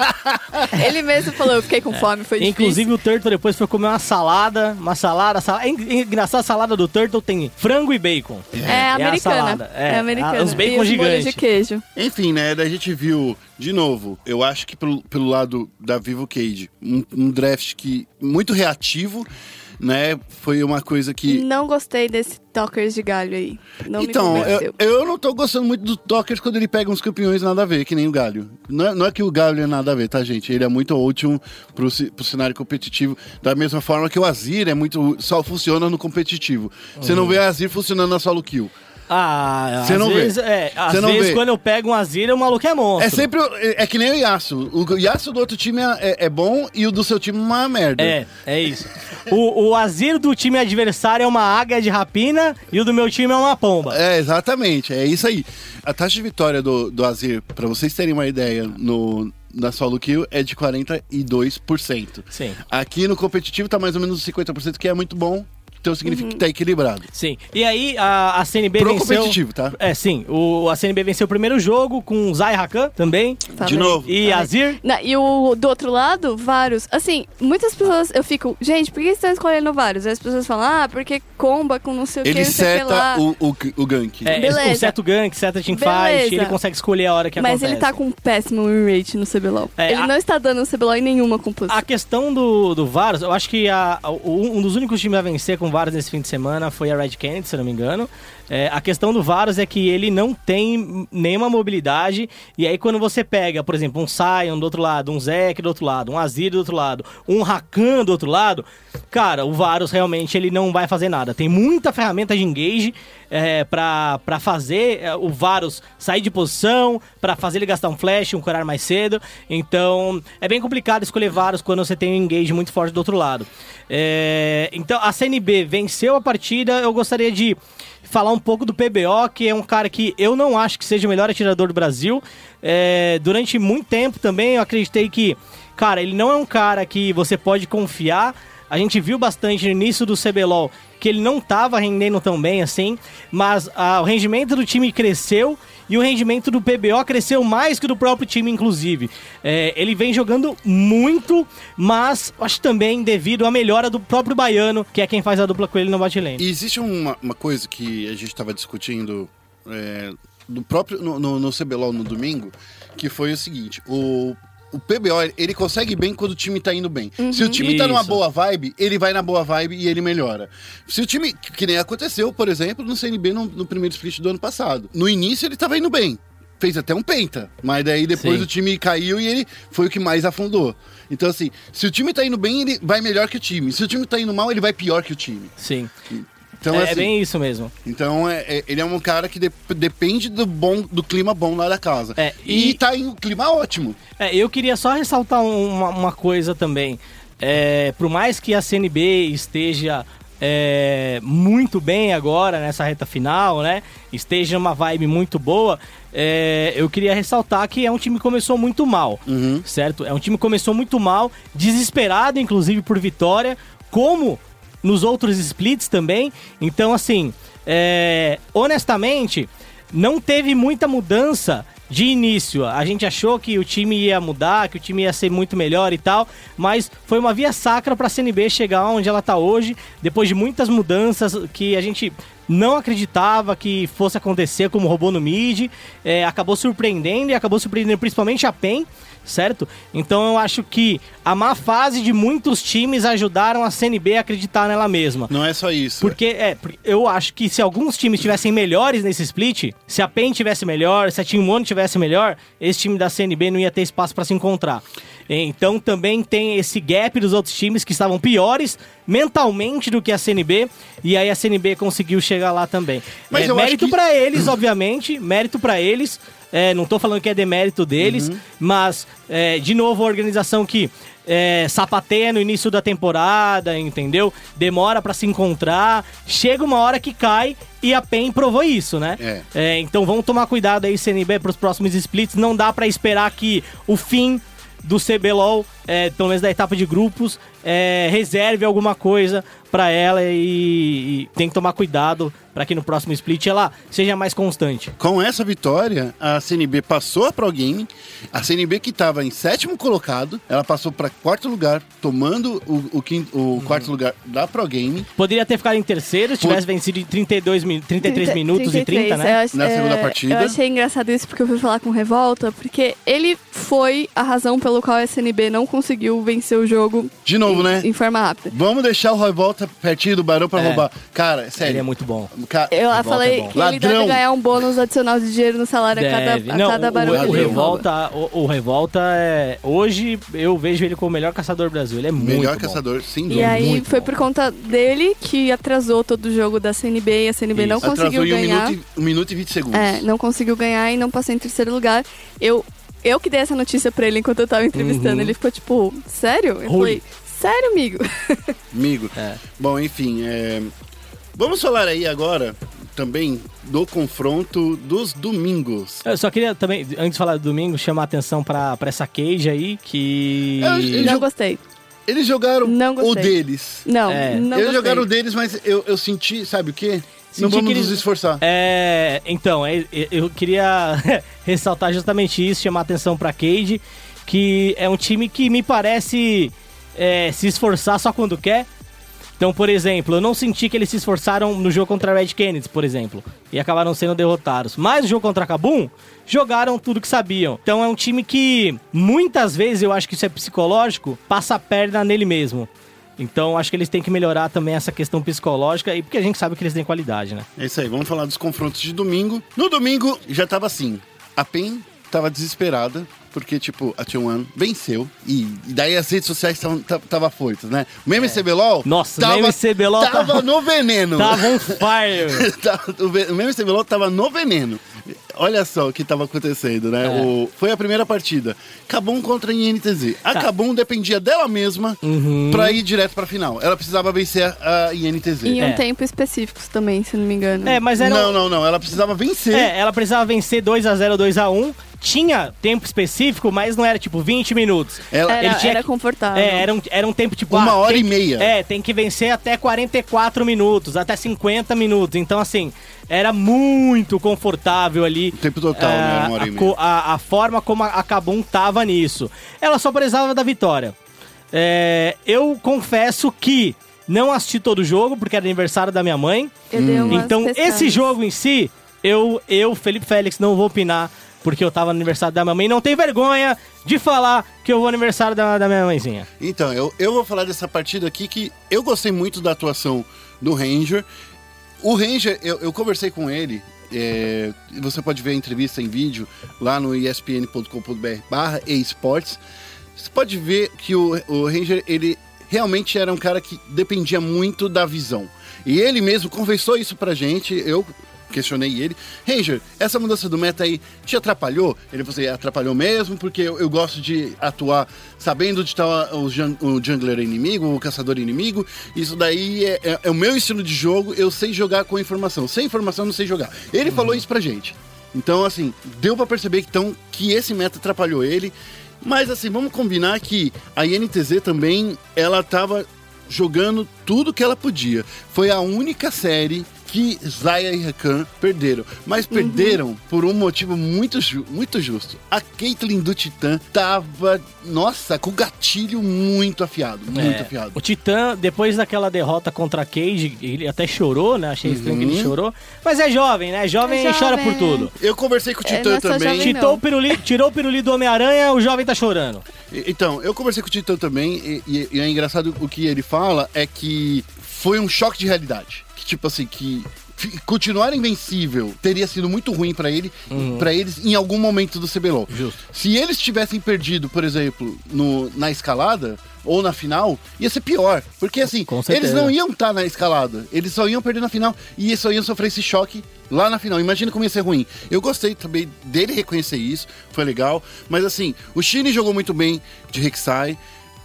ele mesmo falou: eu fiquei com fome, foi difícil. Inclusive o Turtle depois foi comer uma salada, uma salada, salada. É en- engraçado, a salada do Turtle tem frango e bacon. É, a americana. salada, É, é. americana. Os bacon e gigantes. de queijo. Enfim, né? Daí a gente viu, de novo, eu acho que pelo, pelo lado da Vivo Cage, um, um draft que muito reativo, né? Foi uma coisa que. Não gostei desse Talkers de galho aí. Não então, me eu, eu não tô gostando muito do Dockers quando ele pega uns campeões nada a ver, que nem o Galho. Não é, não é que o Galho é nada a ver, tá, gente? Ele é muito útil pro, pro cenário competitivo, da mesma forma que o Azir é muito. só funciona no competitivo. Você Uhum. não vê o Azir funcionando na solo kill. Ah, Você às não vê. vezes, é, às não vezes vê. quando eu pego um Azir, o maluco é monstro. É sempre. É, é que nem o Yasuo. O Yasuo do outro time é, é- é bom e o do seu time é uma merda. É, é isso. O, o Azir do time adversário é uma águia de rapina e o do meu time é uma pomba. É, exatamente, é isso aí. A taxa de vitória do, do Azir, pra vocês terem uma ideia, no, na solo kill é de 42%. Sim. Aqui no competitivo tá mais ou menos 50%, que é muito bom. Então significa Uhum. que tá equilibrado. Sim. E aí a, a CNB Pro venceu. competitivo, tá? É, sim. O, a CNB venceu o primeiro jogo com Zay Hakan também. Falei. De novo. E Ai. Azir. Não, e o do outro lado, vários. Assim, muitas pessoas eu fico, gente, por que vocês estão escolhendo vários? Aí as pessoas falam, ah, porque comba com não sei o que, Ele o seta o, o, o gank. É, Beleza. o seto gank, seta teamfight, ele consegue escolher a hora que Mas acontece. ele tá com um péssimo win rate no CBLOL. É, ele a- não está dando CBLOL em nenhuma composição. A questão do, do Varus, eu acho que a- o- um dos únicos times a vencer com Varus nesse fim de semana foi a Red Kennedy, se não me engano. É, a questão do Varus é que ele não tem nenhuma mobilidade. E aí, quando você pega, por exemplo, um Sion do outro lado, um Zek do outro lado, um Azir do outro lado, um Rakan do outro lado, cara, o Varus realmente ele não vai fazer nada. Tem muita ferramenta de engage é, pra fazer é, o Varus sair de posição, pra fazer ele gastar um flash, um curar mais cedo. Então, é bem complicado escolher Varus quando você tem um engage muito forte do outro lado. É, então, a CNB venceu a partida. Eu gostaria de falar um pouco do PBO, que é um cara que eu não acho que seja o melhor atirador do Brasil. É, durante muito tempo também eu acreditei que, cara, ele não é um cara que você pode confiar. A gente viu bastante no início do CBLOL que ele não estava rendendo tão bem assim, mas ah, o rendimento do time cresceu e o rendimento do PBO cresceu mais que do próprio time, inclusive. É, ele vem jogando muito, mas acho também devido à melhora do próprio Baiano, que é quem faz a dupla com ele no bot lane. E existe uma, uma coisa que a gente estava discutindo é, do próprio no, no, no CBLOL no domingo, que foi o seguinte: o, o PBO ele consegue bem quando o time tá indo bem. Se o time tá numa Isso. boa vibe, ele vai na boa vibe e ele melhora. Se o time, que nem aconteceu, por exemplo, no CNB no, no primeiro split do ano passado. No início ele tava indo bem. Fez até um penta, mas daí depois Sim. o time caiu e ele foi o que mais afundou. Então, assim, se o time tá indo bem, ele vai melhor que o time. Se o time tá indo mal, ele vai pior que o time. Sim. Então, é, assim, é bem isso mesmo. então é, é- ele é um cara que dep- depende do bom do clima bom lá da casa. É, e... e- tá em um clima ótimo. É, eu queria só ressaltar um- uma, uma coisa também. É, por mais que a CNB esteja é, muito bem agora nessa reta final, né? Esteja numa vibe muito boa. é, eu queria ressaltar que é um time que começou muito mal, certo? É um time que começou muito mal, desesperado, inclusive, por vitória, como nos outros splits também. Então, assim, é, honestamente, não teve muita mudança de início. A gente achou que o time ia mudar, que o time ia ser muito melhor e tal, mas foi uma via sacra para a CNB chegar onde ela tá hoje, depois de muitas mudanças que a gente não acreditava que fosse acontecer como roubou no mid, é, acabou surpreendendo e acabou surpreendendo principalmente a PEN, certo? Então eu acho que a má fase de muitos times ajudaram a CNB a acreditar nela mesma. Não é só isso. Porque, é, porque eu acho que se alguns times tivessem melhores nesse split, se a PEN tivesse melhor, se a Team One tivesse melhor, esse time da CNB não ia ter espaço pra se encontrar. Então também tem esse gap dos outros times que estavam piores mentalmente do que a CNB, e aí a CNB conseguiu chegar lá também. Mas É, mérito que- pra eles, obviamente, mérito pra eles. É, não tô falando que é demérito deles, Uhum. mas, é, de novo, a organização que é, sapateia no início da temporada, entendeu? Demora pra se encontrar, chega uma hora que cai e a PEN provou isso, né? É. É, então vamos tomar cuidado aí, CNB, pros próximos splits. Não dá pra esperar que o fim do CBLOL, é, pelo menos da etapa de grupos, é, reserve alguma coisa pra ela e, e tem que tomar cuidado pra que no próximo split ela seja mais constante. Com essa vitória, a CNB passou a Pro Game. A CNB que estava em sétimo colocado, ela passou para quarto lugar, tomando o, o, quinto- o Uhum. quarto lugar da Pro Game. Poderia ter ficado em terceiro se tivesse vencido em 32, mi- 33 30, minutos e 30, 33. né? Eu ach- Na segunda partida. Eu achei engraçado isso porque eu fui falar com Revolta, porque ele foi a razão pelo qual a SNB não conseguiu vencer o jogo De novo, em, né? em forma rápida. Vamos deixar o Revolta pertinho do Barão para É. roubar. Cara, sério. Ele é muito bom. Ca- Eu Revolta falei é bom. que ele deve Ladrão. ganhar um bônus adicional de dinheiro no salário a cada, Deve. a Não, cada o, barão o, que Revolta, o, o Revolta é. Hoje eu vejo ele como o melhor caçador do Brasil. Ele é muito Melhor bom. caçador, sem E aí muito foi bom. por conta dele que atrasou todo o jogo da CNB e a CNB não conseguiu em um ganhar. minuto, e, um minuto e 20 segundos. É, não conseguiu ganhar e não passou em terceiro lugar. Eu, eu que dei essa notícia pra ele enquanto eu tava entrevistando. Uhum. Ele ficou tipo, sério? Eu falei, sério, amigo? Amigo. É. Bom, enfim, é, vamos falar aí agora também do confronto dos domingos. Eu só queria também, antes de falar do domingo, chamar a atenção pra, pra essa cage aí, que. Eu- eu- não jo- gostei. Eles jogaram Não o deles. Não, É. não Eles gostei. jogaram o deles, mas eu, eu senti, sabe o quê? Não Senti vamos que nos eles- esforçar. É, então, é- é- eu queria ressaltar justamente isso, chamar a atenção pra Cade, que é um time que me parece é, se esforçar só quando quer. Então, por exemplo, eu não senti que eles se esforçaram no jogo contra Red Kennedy, por exemplo, e acabaram sendo derrotados. Mas no jogo contra Kabum, jogaram tudo que sabiam. Então é um time que, muitas vezes, eu acho que isso é psicológico, passa a perna nele mesmo. Então acho que eles têm que melhorar também essa questão psicológica, e porque a gente sabe que eles têm qualidade, né? É isso aí, vamos falar dos confrontos de domingo. No domingo já tava assim, a PEN tava desesperada, porque, tipo, a T1 venceu, e, e daí as redes sociais tavam- ta- tava foitas, né? O meme CBLOL É. Nossa, o tava, meme CBLOL tava tá- no veneno. Tava on fire. Tava- o meme CBLOL tava no veneno. Olha só o que tava acontecendo, né? É. O, foi a primeira partida. Cabum contra a INTZ. A Tá. Cabum dependia dela mesma Uhum. pra ir direto pra final. Ela precisava vencer a a INTZ. Em um É. tempo específico também, se não me engano. É, mas era. Não, não, não. Ela precisava vencer. É, ela precisava vencer 2x0, 2x1. Tinha tempo específico, mas não era tipo 20 minutos. Ela- Era, ele tinha era que- confortável. É, era um, era um tempo tipo. Uma ah, hora e que- meia. É, tem que vencer até 44 minutos, até 50 minutos. Então, assim, era muito confortável ali. O tempo total, né? ah, Uma hora e a, meia. co- a, a forma como a, a Kabum tava nisso. Ela só precisava da vitória. É, eu confesso que não assisti todo o jogo, porque era aniversário da minha mãe. Eu dei umas Então, esse jogo em si, eu, eu, Felipe Félix, não vou opinar, porque eu tava no aniversário da minha mãe. Não tem vergonha de falar que eu vou no aniversário da, da minha mãezinha. Então, eu, eu vou falar dessa partida aqui que eu gostei muito da atuação do Ranger. O Ranger, eu, eu conversei com ele. é, você pode ver a entrevista em vídeo lá no espn.com.br barra esportes. Você pode ver que o, o Ranger, ele realmente era um cara que dependia muito da visão. E ele mesmo confessou isso pra gente. Eu questionei ele. Ranger, essa mudança do meta aí te atrapalhou? Ele falou assim, atrapalhou mesmo, porque eu, eu gosto de atuar sabendo onde está o, jun- o jungler inimigo, o caçador inimigo. Isso daí é, é- é o meu estilo de jogo, eu sei jogar com informação. Sem informação não sei jogar. Ele falou isso pra gente. Então, assim, deu pra perceber então, que esse meta atrapalhou ele. Mas, assim, vamos combinar que a INTZ também, ela tava jogando tudo que ela podia. Foi a única série que Zaya e Rakan perderam. Mas perderam por um motivo muito, ju- muito justo. A Caitlyn do Titã tava, nossa, com o gatilho muito afiado. Muito É, afiado. O Titã, depois daquela derrota contra a Cage, ele até chorou, né? Achei estranho que ele Uhum. chorou. Mas é jovem, né? Jovem, É chora jovem. por tudo. Eu conversei com o É, Titã é também. não. o, pirulito, tirou o pirulito do Homem-Aranha, o jovem tá chorando. Então, eu conversei com o Titã também, e, e- e é engraçado o que ele fala é que foi um choque de realidade. Que tipo assim, que continuar invencível teria sido muito ruim pra ele, para eles em algum momento do CBLOL. Justo. Se eles tivessem perdido, por exemplo, no, na escalada ou na final, ia ser pior. Porque assim, eles não iam estar na escalada, eles só iam perder na final e só iam sofrer esse choque lá na final. Imagina como ia ser ruim. Eu gostei também dele reconhecer isso, foi legal. Mas assim, o Chine jogou muito bem de Rek'Sai.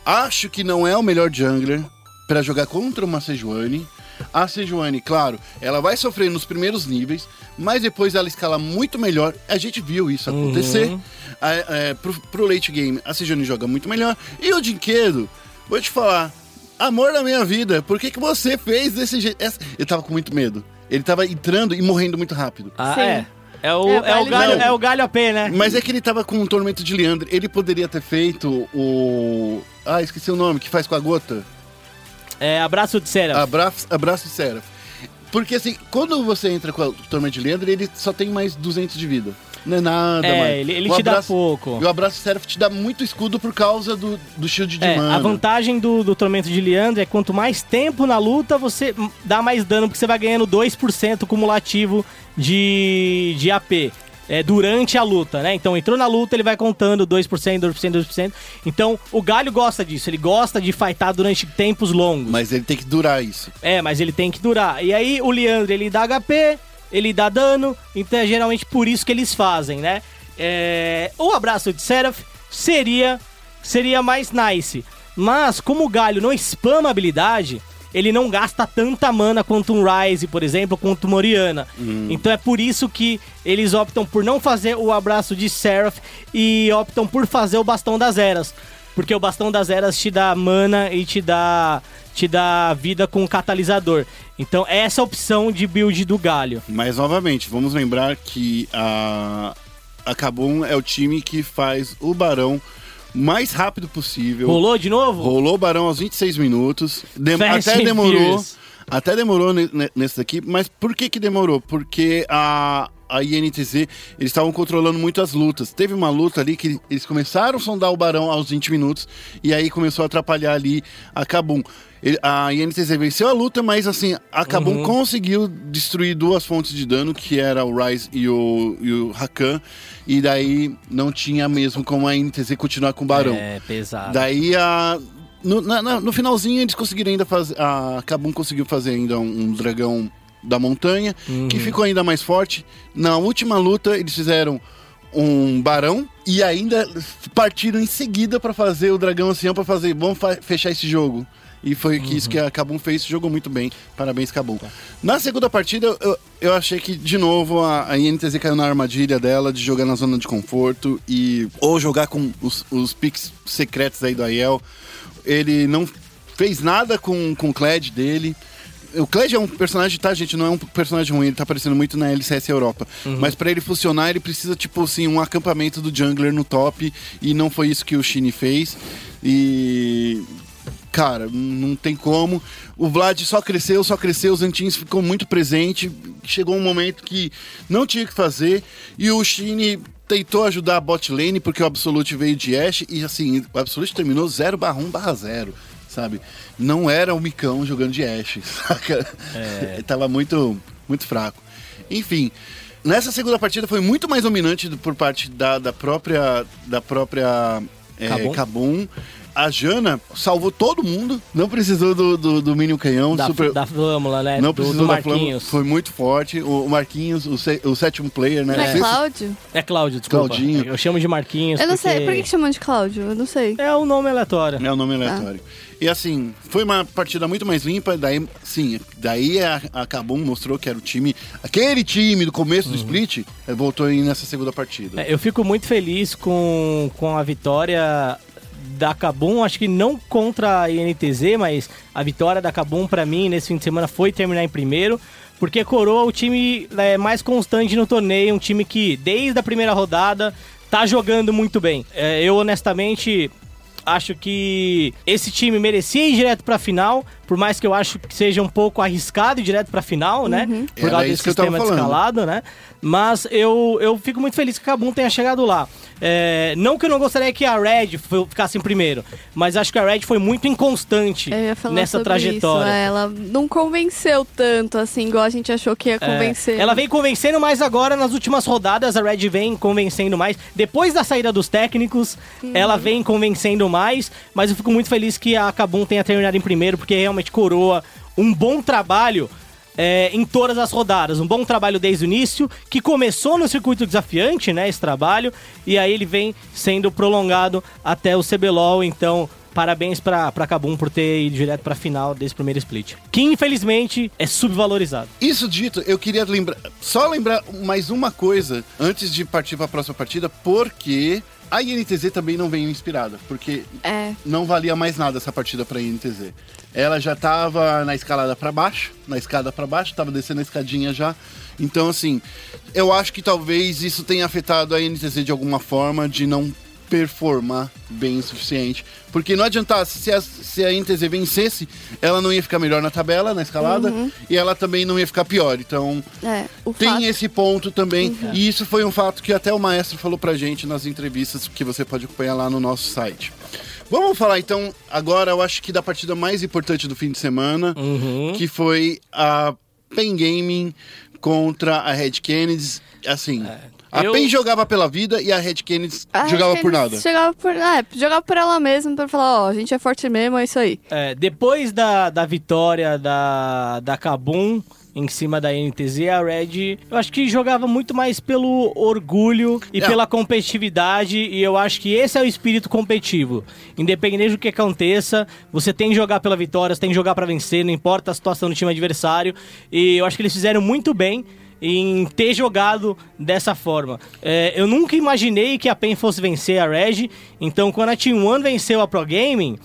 Acho que não é o melhor jungler pra jogar contra uma Sejuani. A Sejuani, claro, ela vai sofrer nos primeiros níveis, mas depois ela escala muito melhor. A gente viu isso acontecer. A- é, pro, pro late game, a Sejuani joga muito melhor. E o Dinquedo, vou te falar, amor da minha vida, por que, que você fez desse jeito? Essa- Eu tava com muito medo. Ele tava entrando e morrendo muito rápido. Ah, Sim. é. É o, É, é, o galho, não. é o galho AP, né? Mas é que ele tava com um tormento de Leandro. Ele poderia ter feito o. Ah, esqueci o nome, que faz com a gota. É, abraço de Seraph. Abraço, abraço de Seraph. Porque assim, quando você entra com o Tormento de Leandro, ele só tem mais 200 de vida. Não é nada, É, mais. ele- ele te dá abraço- pouco. E o abraço de Seraph te dá muito escudo por causa do, do shield de É, mana. a vantagem do, do Tormento de Leandro é quanto mais tempo na luta, você dá mais dano, porque você vai ganhando 2% cumulativo de, de AP. É, durante a luta, né? Então entrou na luta, ele vai contando 2%, 2%, 2%. Então o Galho gosta disso, ele gosta de fightar durante tempos longos. Mas ele tem que durar isso. É, mas ele tem que durar. E aí o Leandro, ele dá HP, ele dá dano, então é geralmente por isso que eles fazem, né? É, o abraço de Seraph seria, seria mais nice. Mas como o Galho não spama a habilidade, ele não gasta tanta mana quanto um Ryze, por exemplo, quanto um Moriana. Então é por isso que eles optam por não fazer o abraço de Seraph e optam por fazer o bastão das eras. Porque o bastão das eras te dá mana e te dá te dá vida com catalisador. Então essa é a opção de build do Galho. Mas novamente, vamos lembrar que a, a Kabum é o time que faz o Barão o mais rápido possível. Rolou de novo? Rolou o Barão aos 26 minutos. Dem- Fast até demorou. Até demorou ne- ne- nesse daqui. Mas por que que demorou? Porque a, a INTZ, eles estavam controlando muito as lutas. Teve uma luta ali que eles começaram a sondar o Barão aos 20 minutos. E aí começou a atrapalhar ali a Kabum. A INTZ venceu a luta, mas assim, a Kabum Uhum. conseguiu destruir duas fontes de dano, que era o Ryze e o, e o Rakan. E daí não tinha mesmo como a INTZ continuar com o Barão. É, pesado. Daí a. No, na- no finalzinho eles conseguiram ainda fazer. A Kabum conseguiu fazer ainda um, um dragão da montanha, que ficou ainda mais forte. Na última luta, eles fizeram um barão e ainda partiram em seguida pra fazer o dragão ancião pra fazer. Vamos fechar esse jogo. E foi que isso que a Kabum fez, jogou muito bem. Parabéns, Kabum. Na segunda partida, eu, eu achei que, de novo, a, a INTZ caiu na armadilha dela de jogar na zona de conforto e ou jogar com os, os picks secretos aí do Aiel. Ele não fez nada com, com o Kled dele. O Kled é um personagem, tá, gente? Não é um personagem ruim, ele tá aparecendo muito na LCS Europa. Mas pra ele funcionar, ele precisa, tipo assim, um acampamento do jungler no top. E não foi isso que o Shin fez. E. Cara, não tem como. O Vlad só cresceu, só cresceu, os Antins ficou muito presente. Chegou um momento que não tinha o que fazer. E o Shin tentou ajudar a bot lane, porque o Absolute veio de Ashe. E assim, o Absolute terminou 0 barra 1 barra 0 sabe? Não era o Micão jogando de Ashe, saca? É. Tava muito, muito fraco. Enfim, nessa segunda partida foi muito mais dominante do- por parte da, da própria, da própria é, Kabum. Kabum. A Jana salvou todo mundo, não precisou do, do, do Minion Canhão. Da, super, da Flâmula, né? não do, precisou do da Marquinhos. foi muito forte. O, o Marquinhos, o, sé- o sétimo player, né? Não é Sexto- Cláudio? É Cláudio, desculpa. Claudinho. Eu chamo de Marquinhos. Eu não sei. porque Por que, que chamam de Cláudio? Eu não sei. É o nome aleatório. É o nome aleatório. E assim, foi uma partida muito mais limpa. Daí, sim, daí a, a Kabum mostrou que era o time. Aquele time do começo do split eh, voltou aí nessa segunda partida. É, eu fico muito feliz com, com a vitória da Kabum, acho que não contra a INTZ, mas a vitória da Kabum pra mim nesse fim de semana foi terminar em primeiro, porque coroa o time é, mais constante no torneio, um time que desde a primeira rodada tá jogando muito bem. É, eu honestamente acho que esse time merecia ir direto pra final, por mais que eu acho que seja um pouco arriscado ir direto pra final, né? Por Era causa desse sistema de falando. escalada, né? Mas eu, eu fico muito feliz que a Kabum tenha chegado lá. É, não que eu não gostaria que a Red ficasse em primeiro, mas acho que a Red foi muito inconstante nessa trajetória. Isso. é, Ela não convenceu tanto, assim, igual a gente achou que ia É, convencer. ela vem convencendo mais agora nas últimas rodadas. A Red vem convencendo mais. Depois da saída dos técnicos, ela vem convencendo mais. Mas eu fico muito feliz que a Kabum tenha terminado em primeiro, porque realmente coroa um bom trabalho. É, em todas as rodadas, um bom trabalho desde o início, que começou no circuito desafiante, né, esse trabalho, e aí ele vem sendo prolongado até o CBLOL, então parabéns pra, pra Kabum por ter ido direto pra final desse primeiro split, que infelizmente é subvalorizado. Isso dito, eu queria lembrar, só lembrar mais uma coisa antes de partir para a próxima partida, porque a INTZ também não veio inspirada, porque É. não valia mais nada essa partida para a INTZ. Ela já tava na escalada para baixo, na escada para baixo, tava descendo a escadinha já. Então, assim, eu acho que talvez isso tenha afetado a INTZ de alguma forma de não performar bem o suficiente. Porque não adiantasse, se a, se a INTZ vencesse, ela não ia ficar melhor na tabela, na escalada, e ela também não ia ficar pior. Então, É, o tem fato... esse ponto também. E isso foi um fato que até o maestro falou pra gente nas entrevistas que você pode acompanhar lá no nosso site. Vamos falar então agora, eu acho que da partida mais importante do fim de semana, que foi a Pen Gaming contra a Red Kennedy. Assim, a eu- Pen jogava pela vida e a Red Kennedy A jogava gente por nada. Jogava por, é, jogava por ela mesma pra falar, ó, a gente é forte mesmo, é isso aí. É, depois da, da vitória da, da Kabum em cima da NTZ, a Red, eu acho que jogava muito mais pelo orgulho e É. pela competitividade, e eu acho que esse é o espírito competitivo. Independente do que aconteça, você tem que jogar pela vitória, você tem que jogar pra vencer, não importa a situação do time adversário, e eu acho que eles fizeram muito bem em ter jogado dessa forma. É, eu nunca imaginei que a PEN fosse vencer a Reg, então quando a Team One venceu a Pro Gaming,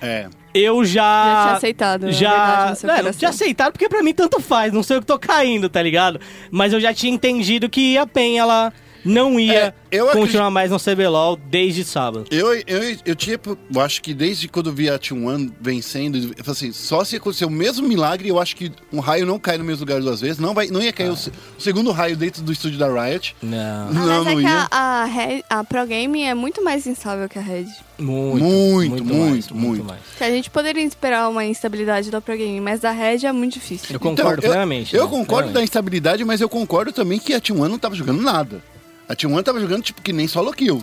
É. eu já. Já tinha aceitado, Já. verdade, no seu É, tinha aceitado porque pra mim tanto faz, não sei eu que tô caindo, tá ligado? Mas eu já tinha entendido que a PEN, ela não ia É, eu continuar mais no CBLOL desde sábado. Eu, eu, eu tinha. Eu acho que desde quando eu vi a T1 vencendo, eu falei assim, só se acontecer o mesmo milagre, eu acho que um raio não cai no mesmo lugar duas vezes. Não, vai, não ia cair o, se- o segundo raio dentro do estúdio da Riot. Não. Ah, não, mas não é que ia. a, a, Red- a Pro Gaming é muito mais instável que a Red. Muito, Muito, mais, muito, muito. mais. Que a gente poderia esperar uma instabilidade da Pro Gaming, mas da Red é muito difícil. Eu concordo Então, eu- plenamente. Eu, né? concordo da Plenamente. instabilidade, mas eu concordo também que a T1 não tava jogando nada. A T1 tava jogando tipo que nem solo kill.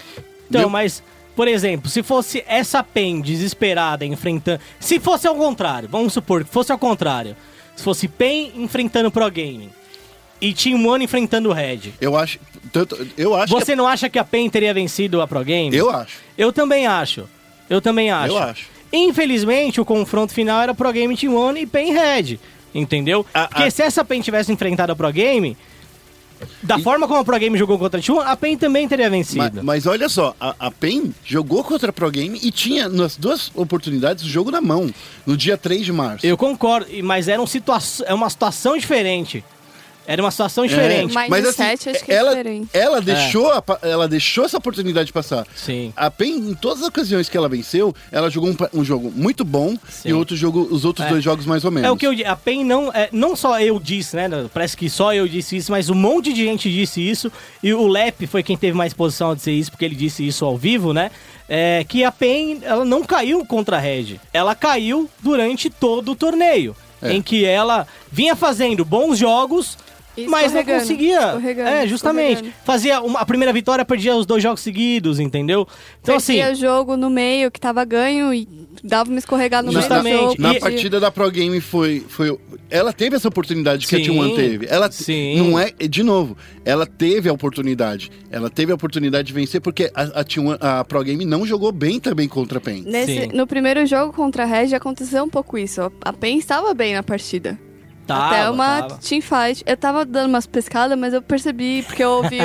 Então, mas, por exemplo, se fosse essa PEN desesperada enfrentando. Se fosse ao contrário, vamos supor que fosse ao contrário. Se fosse PEN enfrentando Pro Gaming e Team One enfrentando o Red. Eu acho. Tanto, eu acho Você não acha que a PEN teria vencido a Pro que. Eu acho. Eu também acho. Eu também acho. Eu acho. Infelizmente, o confronto final era Pro Game Team One e Pain Red. Entendeu? A- Porque a- se essa PEN tivesse enfrentado a Pro Game, da E- forma como a Pro Game jogou contra a T1, a PEN também teria vencido. Mas, olha só, a, a PEN jogou contra a Pro Game e tinha nas duas oportunidades o jogo na mão, no dia 3 de março. Eu concordo, mas era um situa é uma situação diferente. Era uma situação diferente. Mas Mas no assim, set acho que é ela, diferente. ela, deixou a pa- ela deixou essa oportunidade passar. Sim. A PEN, em todas as ocasiões que ela venceu, ela jogou um, um jogo muito bom Sim. e outro jogo, os outros É. dois jogos mais ou menos. É o que eu a PEN não é, não só eu disse, né? Parece que só eu disse isso, mas um monte de gente disse isso e o Lep foi quem teve mais posição a dizer isso porque ele disse isso ao vivo, né? É, que a PEN ela não caiu contra a Red, ela caiu durante todo o torneio, É. em que ela vinha fazendo bons jogos. Mas não conseguia. É, justamente. Fazia uma, a primeira vitória, perdia os dois jogos seguidos, entendeu? Então, assim. Perdia jogo no meio que tava ganho e dava uma escorregada no Justamente. meio jogo. Na E- partida da Pro Game foi, foi. Ela teve essa oportunidade que a Sim, T1 teve. Ela sim. não é. De novo, ela teve a oportunidade. Ela teve a oportunidade de vencer porque a, a, T1, a Pro Game não jogou bem também contra a PEN. Nesse, no primeiro jogo contra a Red aconteceu um pouco isso. A PEN estava bem na partida. Tava, Até uma tava. teamfight. Eu tava dando umas pescadas, mas eu percebi, porque eu ouvi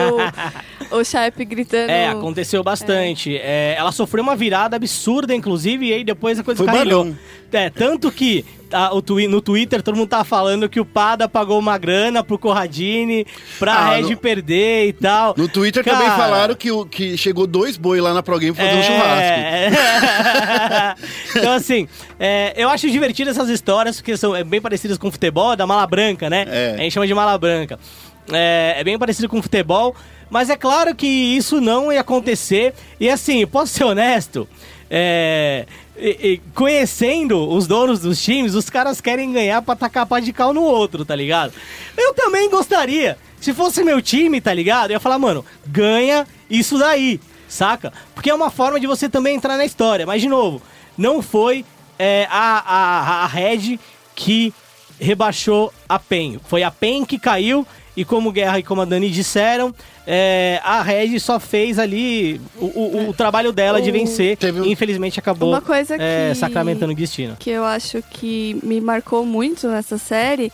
o, o Sharp gritando. É, aconteceu bastante. É, ela sofreu uma virada absurda, inclusive, e aí depois a coisa Foi balão. É, tanto que a- o twi- no Twitter todo mundo tava falando que o Pada pagou uma grana pro Corradini pra Ah, Red no- perder e tal. No Twitter Cara, também falaram que, o, que chegou dois boi lá na Pro Game fazer um É, churrasco. então, assim, é, eu acho divertido essas histórias, porque são é, bem parecidas com futebol, da mala branca, né? É. A gente chama de mala branca. É, é bem parecido com futebol, mas é claro que isso não ia acontecer. E assim, posso ser honesto, é, e- e conhecendo os donos dos times, os caras querem ganhar pra tacar pá de cal no outro, tá ligado? Eu também gostaria. Se fosse meu time, tá ligado? Eu ia falar, mano, ganha isso daí, saca? Porque é uma forma de você também entrar na história. Mas, de novo, não foi é, a, a, a Red que rebaixou a PEN. Foi a PEN que caiu e como Guerra e como a Dani disseram, é, a Red só fez ali o, o- o trabalho dela de O- vencer Teve um- e infelizmente acabou Uma coisa é, que- sacramentando o destino. que eu acho que me marcou muito nessa série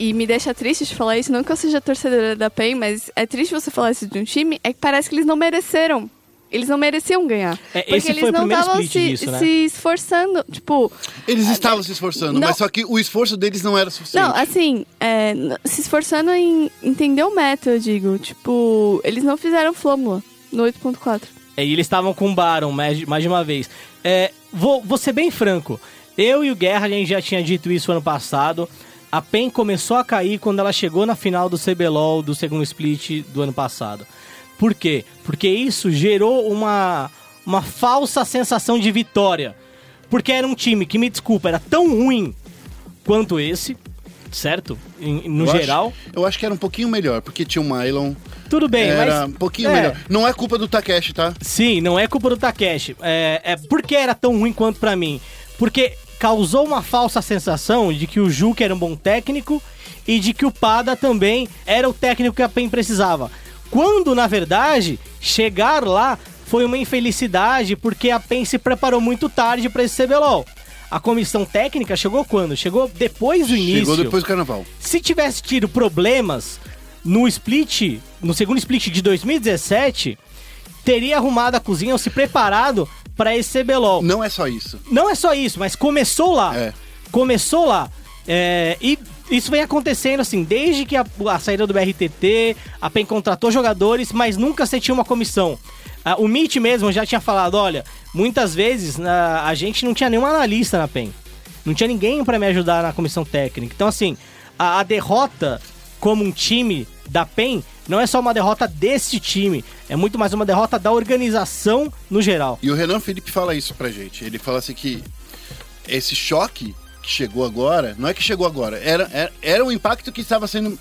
e me deixa triste de falar isso, não que eu seja torcedora da PEN, mas é triste você falar isso de um time, é que parece que eles não mereceram. Eles não mereciam ganhar. É, porque esse eles foi o não primeiro estavam se, disso, né? se esforçando. Tipo, Eles estavam se esforçando, Não. mas só que o esforço deles não era suficiente. não, assim, é, se esforçando em entender o meta, eu digo. Tipo, eles não fizeram flâmula no 8.4. É, E eles estavam com o Baron mais, de- mais de uma vez. É, vou, vou ser bem franco. Eu e o Guerra, a gente já tinha dito isso ano passado. A PEN começou a cair quando ela chegou na final do CBLOL do segundo split do ano passado. Por quê? Porque isso gerou uma, uma falsa sensação de vitória. Porque era um time que, me desculpa, era tão ruim quanto esse, certo? Em- no Eu acho- geral. eu acho que era um pouquinho melhor, porque tinha o Mylon. Tudo bem, era mas. um pouquinho é. melhor. Não é culpa do Takeshi, tá? Sim, não é culpa do Takeshi. É, é por que era tão ruim quanto pra mim? Porque causou uma falsa sensação de que o Juke era um bom técnico e de que o Pada também era o técnico que a PEN precisava. Quando, na verdade, chegar lá foi uma infelicidade porque a PEN se preparou muito tarde pra esse CBLOL. A comissão técnica chegou quando? Chegou depois do início. Chegou depois do carnaval. Se tivesse tido problemas no split, no segundo split de 2017, teria arrumado a cozinha ou se preparado para esse CBLOL. Não é só isso. Não é só isso, mas começou lá. É. Começou lá. É, e isso vem acontecendo assim, desde que a, a saída do BRTT, a PEN contratou jogadores, mas nunca se tinha uma comissão. Ah, o Mitch mesmo já tinha falado, olha, muitas vezes ah, a gente não tinha nenhum analista na PEN. Não tinha ninguém para me ajudar na comissão técnica. Então assim, a, a derrota como um time da PEN não é só uma derrota desse time, é muito mais uma derrota da organização no geral. E o Renan Felipe fala isso pra gente. Ele fala assim que esse choque que chegou agora, não é que chegou agora, era, era, era um impacto que estava sendo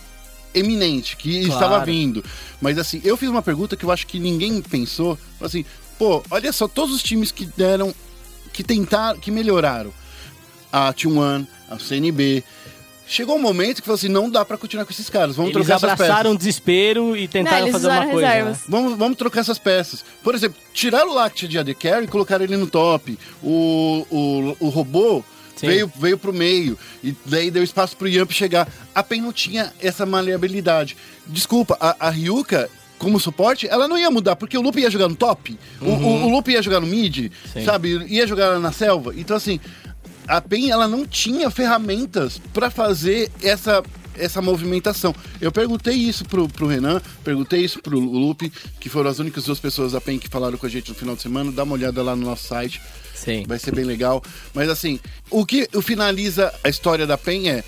eminente, que Claro. estava vindo. Mas assim, eu fiz uma pergunta que eu acho que ninguém pensou. Assim, pô, olha só, todos os times que deram, que tentaram, que melhoraram. A T1, a CNB, chegou um momento que falou assim, não dá pra continuar com esses caras, vamos Eles trocar essas peças. abraçaram o desespero e tentaram Não, eles fazer uma coisa. né? Vamos, vamos trocar essas peças. Por exemplo, tiraram o Lact de AD Carry e colocaram ele no top. O, o, o robô Sim. veio, veio pro meio. E daí deu espaço pro Yamp chegar. A PEN não tinha essa maleabilidade. Desculpa, a, a Ryuka, como suporte, ela não ia mudar, porque o Lupe ia jogar no top. O, o, o Lupe ia jogar no mid, Sim. sabe? Ia jogar na selva. Então, assim, a PEN ela não tinha ferramentas pra fazer essa essa movimentação. Eu perguntei isso pro, pro Renan, perguntei isso pro Lupe, que foram as únicas duas pessoas da PEN que falaram com a gente no final de semana. Dá uma olhada lá no nosso site, Sim. vai ser bem legal. Mas assim, o que finaliza a história da PEN é.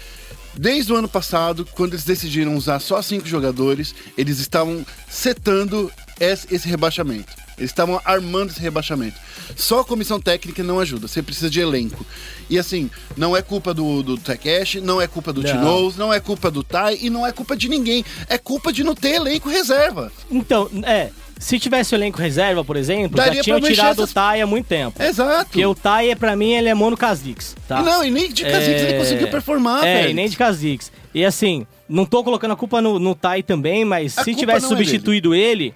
Desde o ano passado, quando eles decidiram usar só cinco jogadores, eles estavam setando esse esse rebaixamento. Eles estavam armando esse rebaixamento. Só a comissão técnica não ajuda, você precisa de elenco. E assim, não é culpa do, do Takeshi, não é culpa do. Tinoz, não é culpa do Tai e não é culpa de ninguém. É culpa de não ter elenco reserva. Então, é. Se tivesse o elenco reserva, por exemplo, Daria já tinham tirado essas- o Tai há muito tempo. Exato. Porque o Tai, pra mim, ele é mono Kha'Zix, tá? Não, e nem de Kha'Zix ele conseguiu performar, É, velho. e nem de Kha'Zix. E assim, não tô colocando a culpa no, no Tai também, mas A se tivesse é substituído ele,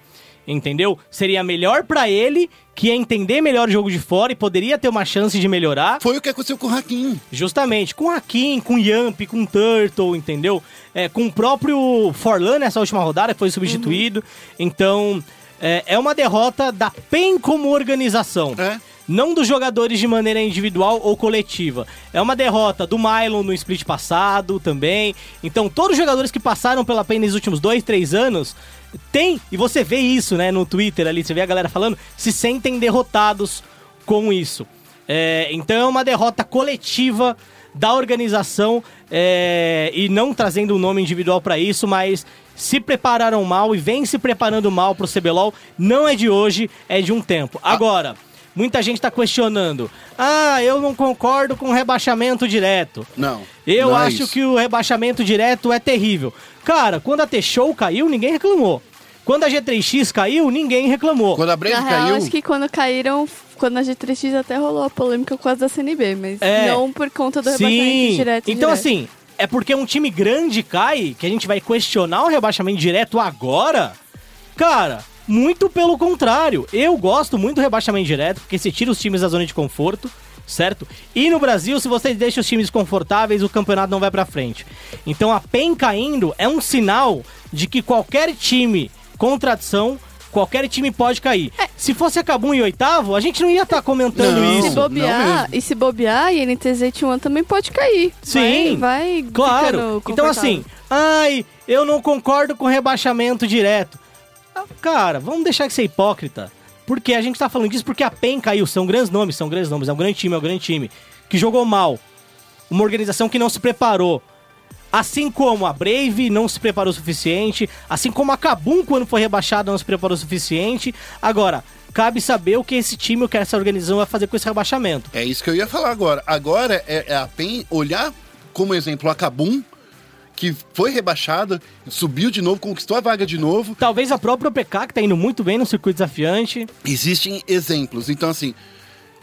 entendeu? Seria melhor pra ele, que ia entender melhor o jogo de fora e poderia ter uma chance de melhorar. Foi o que aconteceu com o Hakim. Justamente, com Hakim, com Yamp, com Turtle, entendeu? É, com o próprio Forlan nessa última rodada, que foi substituído. Então, é, é uma derrota da PEN como organização. É. Não dos jogadores de maneira individual ou coletiva. É uma derrota do Mylon no split passado também. Então, todos os jogadores que passaram pela PEN nos últimos dois, três anos tem, e você vê isso, né, no Twitter ali, você vê a galera falando, se sentem derrotados com isso. É, então é uma derrota coletiva da organização é, e não trazendo um nome individual pra isso, mas se prepararam mal e vem se preparando mal pro CBLOL. Não é de hoje, é de um tempo. Agora, muita gente tá questionando. Ah, eu não concordo com o rebaixamento direto. Não. Eu não é acho isso. que o rebaixamento direto é terrível. Cara, quando a T-Show caiu, ninguém reclamou. Quando a G3X caiu, ninguém reclamou. Quando a Brave Na real, caiu. acho que quando caíram, quando a G3X até rolou a polêmica por causa da CNB, mas É. não por conta do rebaixamento direto. Então, direto. assim, é porque um time grande cai que a gente vai questionar o rebaixamento direto agora? Cara, muito pelo contrário. Eu gosto muito do rebaixamento direto, porque você tira os times da zona de conforto, certo? E no Brasil, se você deixa os times confortáveis, o campeonato não vai pra frente. Então a PEN caindo é um sinal de que qualquer time com tradição. Qualquer time pode cair. Se fosse a Cabum em oitavo, a gente não ia estar comentando Não. isso. se bobear, e se bobear, e NTZ T1 também pode cair. Sim, vai, vai Claro. Então, assim, ai, eu não concordo com rebaixamento direto. Cara, vamos deixar de ser hipócrita. Porque a gente tá falando disso porque a PEN caiu. São grandes nomes, são grandes nomes. É um grande time, é um grande time. Que jogou mal. Uma organização que não se preparou. Assim como a Brave não se preparou o suficiente. Assim como a Kabum, quando foi rebaixada, não se preparou o suficiente. Agora, cabe saber o que esse time, o que essa organização vai fazer com esse rebaixamento. É isso que eu ia falar agora. Agora é, é a PEN olhar como exemplo a Kabum, que foi rebaixada, subiu de novo, conquistou a vaga de novo. Talvez a própria OPK, que tá indo muito bem no circuito desafiante. Existem exemplos. Então, assim,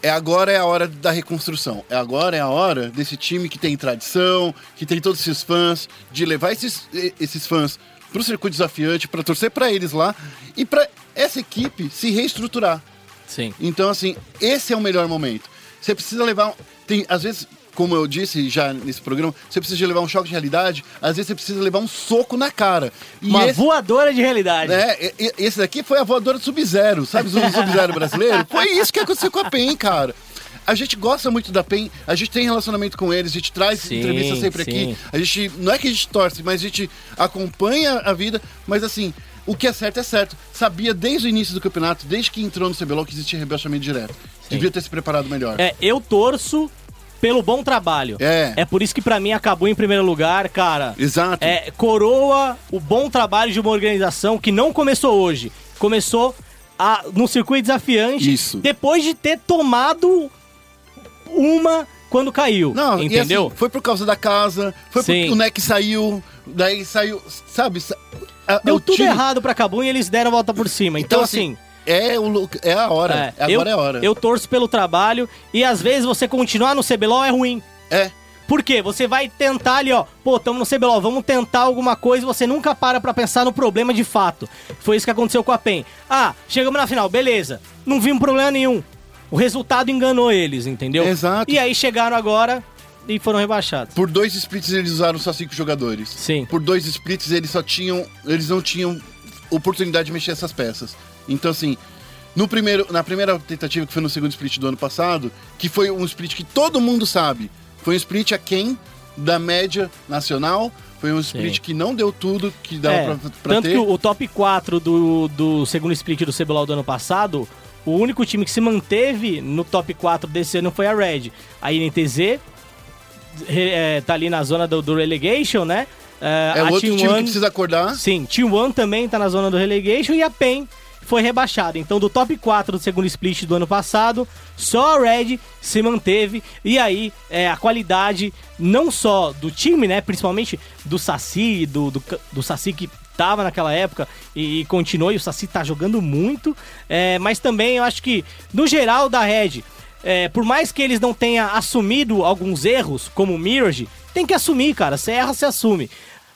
é agora é a hora da reconstrução. É agora é a hora desse time que tem tradição, que tem todos esses fãs, de levar esses, esses fãs pro circuito desafiante, para torcer para eles lá e para essa equipe se reestruturar. Sim. Então, assim, esse é o melhor momento. Você precisa levar. Tem, às vezes, como eu disse já nesse programa, você precisa levar um choque de realidade, às vezes você precisa levar um soco na cara. E Uma esse, voadora de realidade. é, esse daqui foi a voadora do Sub-Zero, sabe? O Sub-Zero brasileiro. Foi isso que aconteceu com a PEN, cara. A gente gosta muito da PEN, a gente tem relacionamento com eles, a gente traz Sim, entrevistas sempre sim. aqui. A gente. Não é que a gente torce, mas a gente acompanha a vida, mas assim. O que é certo é certo. Sabia desde o início do campeonato, desde que entrou no CBLOL, que existia rebaixamento direto. Devia ter se preparado melhor. É, eu torço pelo bom trabalho. É. É por isso que pra mim acabou em primeiro lugar, cara. Exato. É, coroa o bom trabalho de uma organização que não começou hoje. Começou a, no circuito desafiante. Isso. Depois de ter tomado uma quando caiu. Não, entendeu? E assim, foi por causa da casa, foi Sim. porque o NEC saiu, daí saiu, sabe? sa- a- Deu tudo time- errado pra Cabum e eles deram a volta por cima. Então, assim É, o, é a hora. É, agora eu, é a hora. Eu torço pelo trabalho e às vezes você continuar no CBLOL é ruim. É. Por quê? Você vai tentar ali, ó, pô, tamo no CBLOL, vamos tentar alguma coisa, você nunca para pra pensar no problema de fato. Foi isso que aconteceu com a PEN. Ah, chegamos na final, beleza. Não vimos problema nenhum. O resultado enganou eles, entendeu? Exato. E aí chegaram agora e foram rebaixados. Por dois splits eles usaram só cinco jogadores. Sim. Por dois splits eles só tinham. Eles não tinham oportunidade de mexer essas peças. Então, assim, no primeiro, na primeira tentativa, que foi no segundo split do ano passado, que foi um split que todo mundo sabe, foi um split aquém da média nacional. Foi um split Sim. que não deu tudo que dava É, pra, pra tanto ter. que o, top 4 do, do segundo split do CBLOL do ano passado, o único time que se manteve no top 4 desse ano foi a Red. A INTZ é, tá ali na zona do, do relegation, né? É, É a outro Team time que One- precisa acordar. Sim, Team One também tá na zona do relegation e a PEN foi rebaixada. Então, do top 4 do segundo split do ano passado, só a Red se manteve. E aí, é, a qualidade não só do time, né? Principalmente do Saci, do, do, do Saci que tava naquela época e, e continuou. E o Saci tá jogando muito. É, mas também eu acho que, no geral, da Red. é, por mais que eles não tenham assumido alguns erros, como o Mirage, tem que assumir, cara. Você erra, você assume.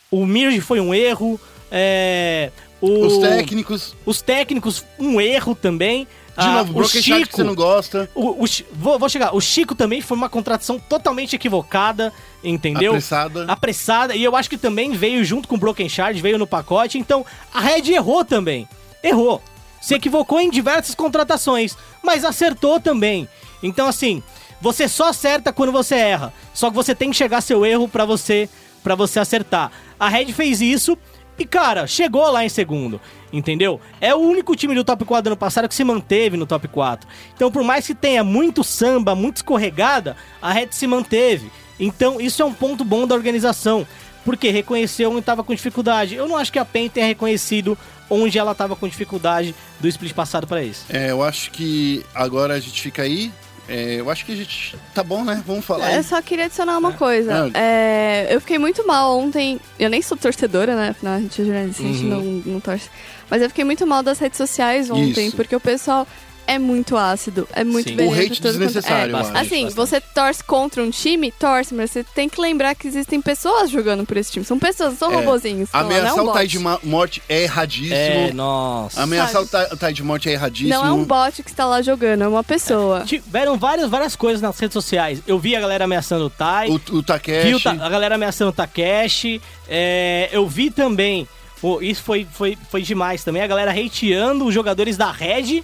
O Mirage foi um erro. É, o- Os técnicos. os técnicos, um erro também. De Ah, novo, o Broken Shark que Chico, você não gosta. o, o vou, vou chegar. O Chico também foi uma contratação totalmente equivocada, entendeu? Apressada. Apressada. E eu acho que também veio junto com o Broken Shard, veio no pacote. Então, a Red errou também. Errou. Se equivocou em diversas contratações, mas acertou também. Então, assim, você só acerta quando você erra. Só que você tem que chegar seu erro pra você para você acertar. A Red fez isso e, cara, chegou lá em segundo. Entendeu? É o único time do top 4 do ano passado que se manteve no top 4. Então, por mais que tenha muito samba, muito escorregada, a Red se manteve. Então, isso é um ponto bom da organização. Porque reconheceu onde estava com dificuldade. Eu não acho que a PEN tenha reconhecido onde ela estava com dificuldade do split passado para isso. É, eu acho que agora a gente fica aí. É, eu acho que a gente. Tá bom, né? Vamos falar. Eu aí. só queria adicionar uma coisa. Ah. É, eu fiquei muito mal ontem. Eu nem sou torcedora, né? Afinal, a gente é jornalista, a gente não, Uhum. não torce. Mas eu fiquei muito mal das redes sociais ontem, Isso. porque o pessoal é muito ácido. É muito Sim. O hate de desnecessário, é. acho. Assim, Bastante. você torce contra um time, torce, mas você tem que lembrar que existem pessoas jogando por esse time. São pessoas, não são É, robozinhos. Ameaçar é um o. Tide Ma- Morte é erradíssimo. É, nossa. Ameaçar sabe? o Ti- Tide Morte é erradíssimo. Não é um bot que está lá jogando, é uma pessoa. Tiveram várias, várias coisas nas redes sociais. Eu vi a galera ameaçando o Tai. O, o Vi o Takeshi. Ta- a galera ameaçando o Takeshi. É, eu vi também. pô, isso foi, foi, foi demais também. A galera hateando os jogadores da Red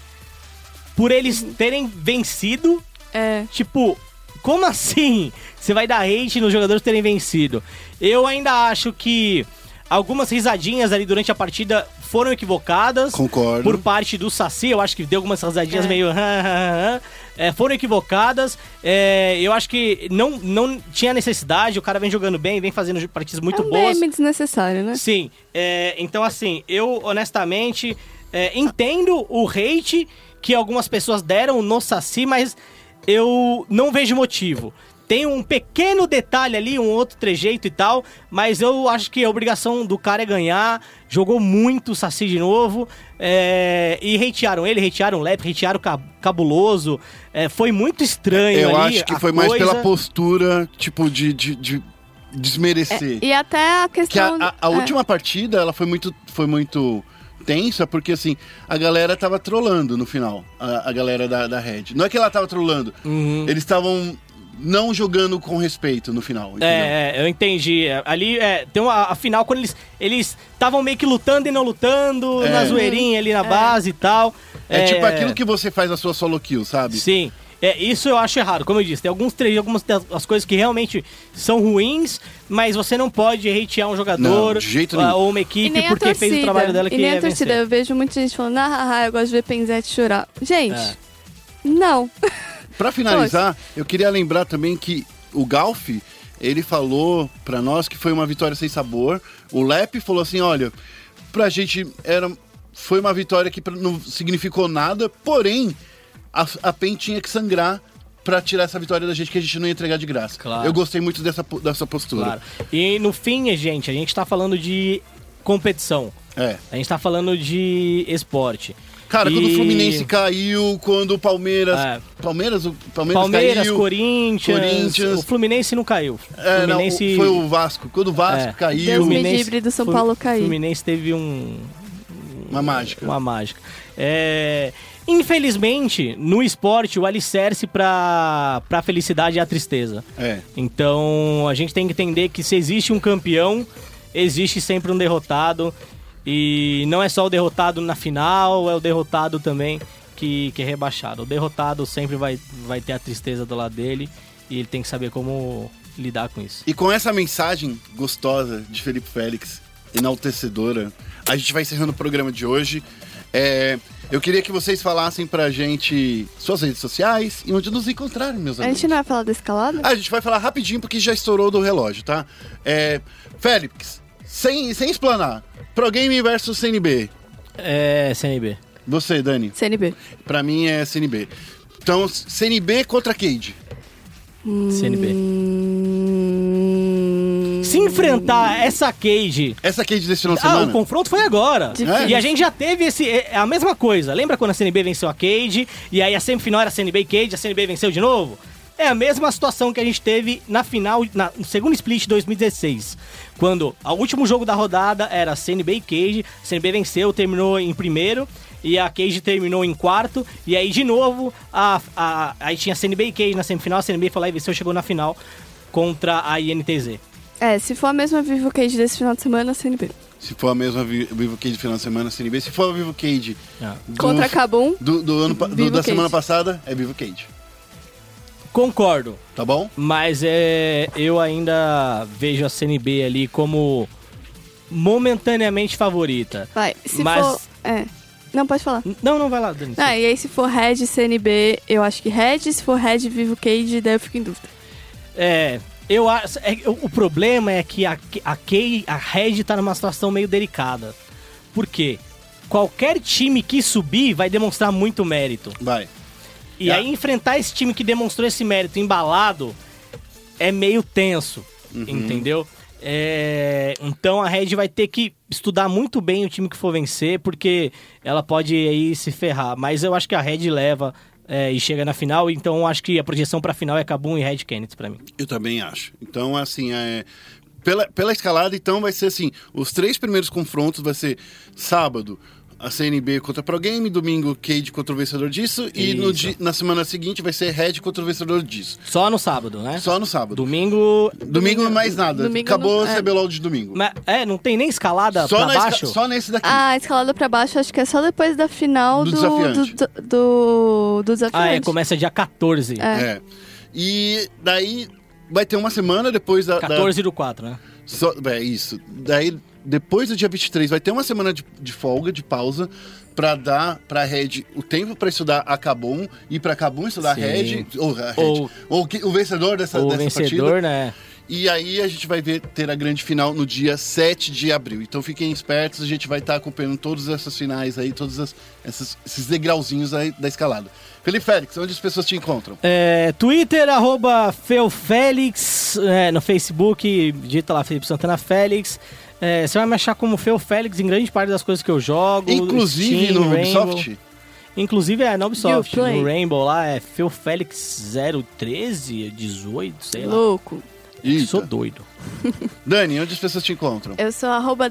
por eles terem vencido. É. Tipo, como assim? Você vai dar hate nos jogadores terem vencido? Eu ainda acho que algumas risadinhas ali durante a partida foram equivocadas. Concordo. Por parte do Saci, eu acho que deu algumas risadinhas É. meio. é, foram equivocadas. É, eu acho que não, não tinha necessidade. O cara vem jogando bem, vem fazendo partidas muito é um boas. meme desnecessário, né? Sim, é, então assim, eu honestamente é, entendo o hate que algumas pessoas deram no Saci, mas eu não vejo motivo. Tem um pequeno detalhe ali, um outro trejeito e tal, mas eu acho que a obrigação do cara é ganhar. Jogou muito o Saci de novo. é, e hatearam ele, hatearam o Lep, hatearam o Cab- Cabuloso. é, foi muito estranho Eu ali acho que a foi mais coisa. pela postura, tipo, de, de, de desmerecer. E até a Que a, questão. a- a é. última partida, ela foi muito, foi muito tensa, porque assim, a galera tava trolando no final, a, a galera da, da Red. Não é que ela tava trolando, Uhum. eles estavam não jogando com respeito no final, entendeu? É, é, eu entendi. É, Ali, é, tem uma, a final, quando eles eles estavam meio que lutando e não lutando, É. na zoeirinha ali na base e tal. É, tipo aquilo que você faz na sua solo kill, sabe? Sim. É, isso eu acho errado, como eu disse. Tem alguns trechos, algumas das as coisas que realmente são ruins, mas você não pode hatear um jogador Não, de jeito nenhum. ou uma equipe porque torcida. fez o trabalho dela que e nem é a torcida. vencer. Eu vejo muita gente falando, ah, ah, ah, eu gosto de ver Penzete chorar. Gente, É. não. Pra finalizar, eu queria lembrar também que o Galf, ele falou pra nós que foi uma vitória sem sabor. O Lep falou assim, olha, pra gente era foi uma vitória que não significou nada, porém a, a PEN tinha que sangrar pra tirar essa vitória da gente que a gente não ia entregar de graça. Claro. Eu gostei muito dessa, dessa postura. Claro. E no fim, gente, a gente tá falando de competição. É. A gente tá falando de esporte. Cara, quando E- o Fluminense caiu, quando o Palmeiras. É. Palmeiras, o Palmeiras, Palmeiras, caiu. Corinthians, Corinthians. O Fluminense não caiu. É, não, Fluminense... foi o Vasco. Quando o Vasco É. caiu, Deus Fluminense- do São Paulo cair. Fluminense teve um, uma mágica. uma mágica. É, infelizmente, no esporte, o alicerce pra, pra felicidade é a tristeza. É. Então, a gente tem que entender que se existe um campeão, existe sempre um derrotado. E não é só o derrotado na final, é o derrotado também que, que é rebaixado. O derrotado sempre vai, vai ter a tristeza do lado dele e ele tem que saber como lidar com isso. E com essa mensagem gostosa de Felipe Félix, enaltecedora, a gente vai encerrando o programa de hoje. É, eu queria que vocês falassem pra gente suas redes sociais e onde nos encontrarem, meus A amigos. gente não vai falar da escalada? Ah, a gente vai falar rapidinho porque já estourou do relógio, tá? É, Félix, sem, sem explanar, Pro Game versus CNB. É, CNB. Você, Dani, CNB. pra mim é CNB. Então, CNB contra Cade. CNB. Se enfrentar essa Cage Essa Cade desse final de Ah, semana? o confronto foi agora. Difícil. E a gente já teve esse, é a mesma coisa. Lembra quando a CNB venceu a Cade? E aí a semifinal era CNB e Cade, a CNB venceu de novo? É a mesma situação que a gente teve na final, na, no segundo split de 2016. Quando o último jogo da rodada era CNB e Cage, a CNB venceu, terminou em primeiro. E a Cage terminou em quarto. E aí, de novo, a, a, aí tinha CNB e Cage na semifinal. A CNB foi lá e venceu, chegou na final contra a INTZ. É, se for a mesma Vivo Cage desse final de semana, CNB. Se for a mesma Vi- Vivo Cade final de semana, CNB. Se for a Vivo Cade Ah. do, Contra Cabum, do, do ano, do- da Cade. semana passada, é Vivo Cade. Concordo. Tá bom? Mas é, eu ainda vejo a CNB ali como momentaneamente favorita. vai. Se Mas- for... É. Não, pode falar. Não, não vai lá, Dani. Ah, e aí se for Red CNB, eu acho que Red. Se for Red Vivo Cage, daí eu fico em dúvida. É, eu acho. é, o problema é que a, a, Kay, a Red tá numa situação meio delicada. Por quê? Qualquer time que subir vai demonstrar muito mérito. Vai. E É. aí enfrentar esse time que demonstrou esse mérito embalado é meio tenso, entendeu? É, então a Red vai ter que estudar muito bem o time que for vencer, porque ela pode aí se ferrar. Mas eu acho que a Red leva é, e chega na final, então acho que a projeção pra final é Kabum e Red Kennedy pra mim. Eu também acho. Então, assim, é... Pela, pela escalada, então, vai ser assim: os três primeiros confrontos vai ser sábado. A CNB contra a Pro Game, domingo Cade contra o vencedor disso, e no di- na semana seguinte vai ser Red contra o vencedor disso. Só no sábado, né? Só no sábado. Domingo. Domingo mais nada. domingo Acabou não- o é. CBLOL de domingo. Mas, é, não tem nem escalada Só, pra na esca- baixo? só nesse daqui. Ah, a escalada pra baixo acho que é só depois da final Do do, desafiante. do, do, do, do Ah, desafiante. é, começa dia 14. É. É. E daí vai ter uma semana depois da. da- 14 do 4, né? Só, é isso. Daí, depois do dia 23, vai ter uma semana de, de folga, de pausa, pra dar pra Red o tempo pra estudar a e pra Kabum estudar Sim. a Red. Ou, a Red, Ou- ou que- o vencedor dessa, dessa vencedor, partida. né? E aí a gente vai ver ter a grande final no dia 7 de abril. Então fiquem espertos, a gente vai estar acompanhando todas essas finais aí, todos as- essas- esses degrauzinhos aí da escalada. Felipe Félix, onde as pessoas te encontram? É, Twitter, arroba Feofélix, é, no Facebook, digita lá Felipe Santana Félix. É, você vai me achar como Feu Félix em grande parte das coisas que eu jogo. Inclusive Steam, no Rainbow. Ubisoft? Inclusive é na Ubisoft. No Rainbow lá é Feofélix 013, 18, sei lá. Louco. Eita. Sou doido. Dani, onde as pessoas te encontram? Eu sou arroba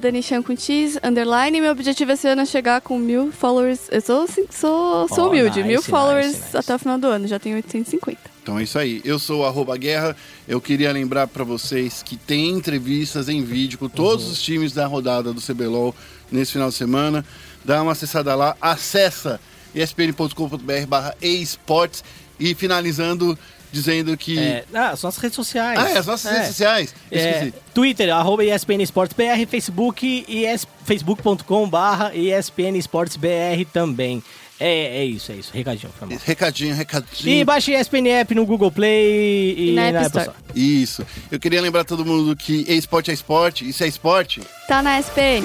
cheese, underline. Meu objetivo esse ano é chegar com mil followers. Eu sou, sou, sou Oh, humilde. nice, mil nice, followers nice. até o final do ano. Já tenho 850. Então é isso aí. Eu sou o arroba guerra. Eu queria lembrar pra vocês que tem entrevistas em vídeo com todos os times da rodada do CBLOL nesse final de semana. Dá uma acessada lá, acessa espn.com.br barra esportes e finalizando dizendo que... É, ah, as redes sociais. Ah, é, as nossas É. redes sociais. É. Twitter, arroba ESPN Esportes BR, Facebook, ES, facebook.com barra ESPN Esportes BR também. É, é isso, é isso. Recadinho, foi mal. Recadinho, recadinho. E baixe ESPN App no Google Play e, E na na App Apple Store. Store. Isso. Eu queria lembrar todo mundo que esporte é esporte, isso é esporte. Tá na SPN.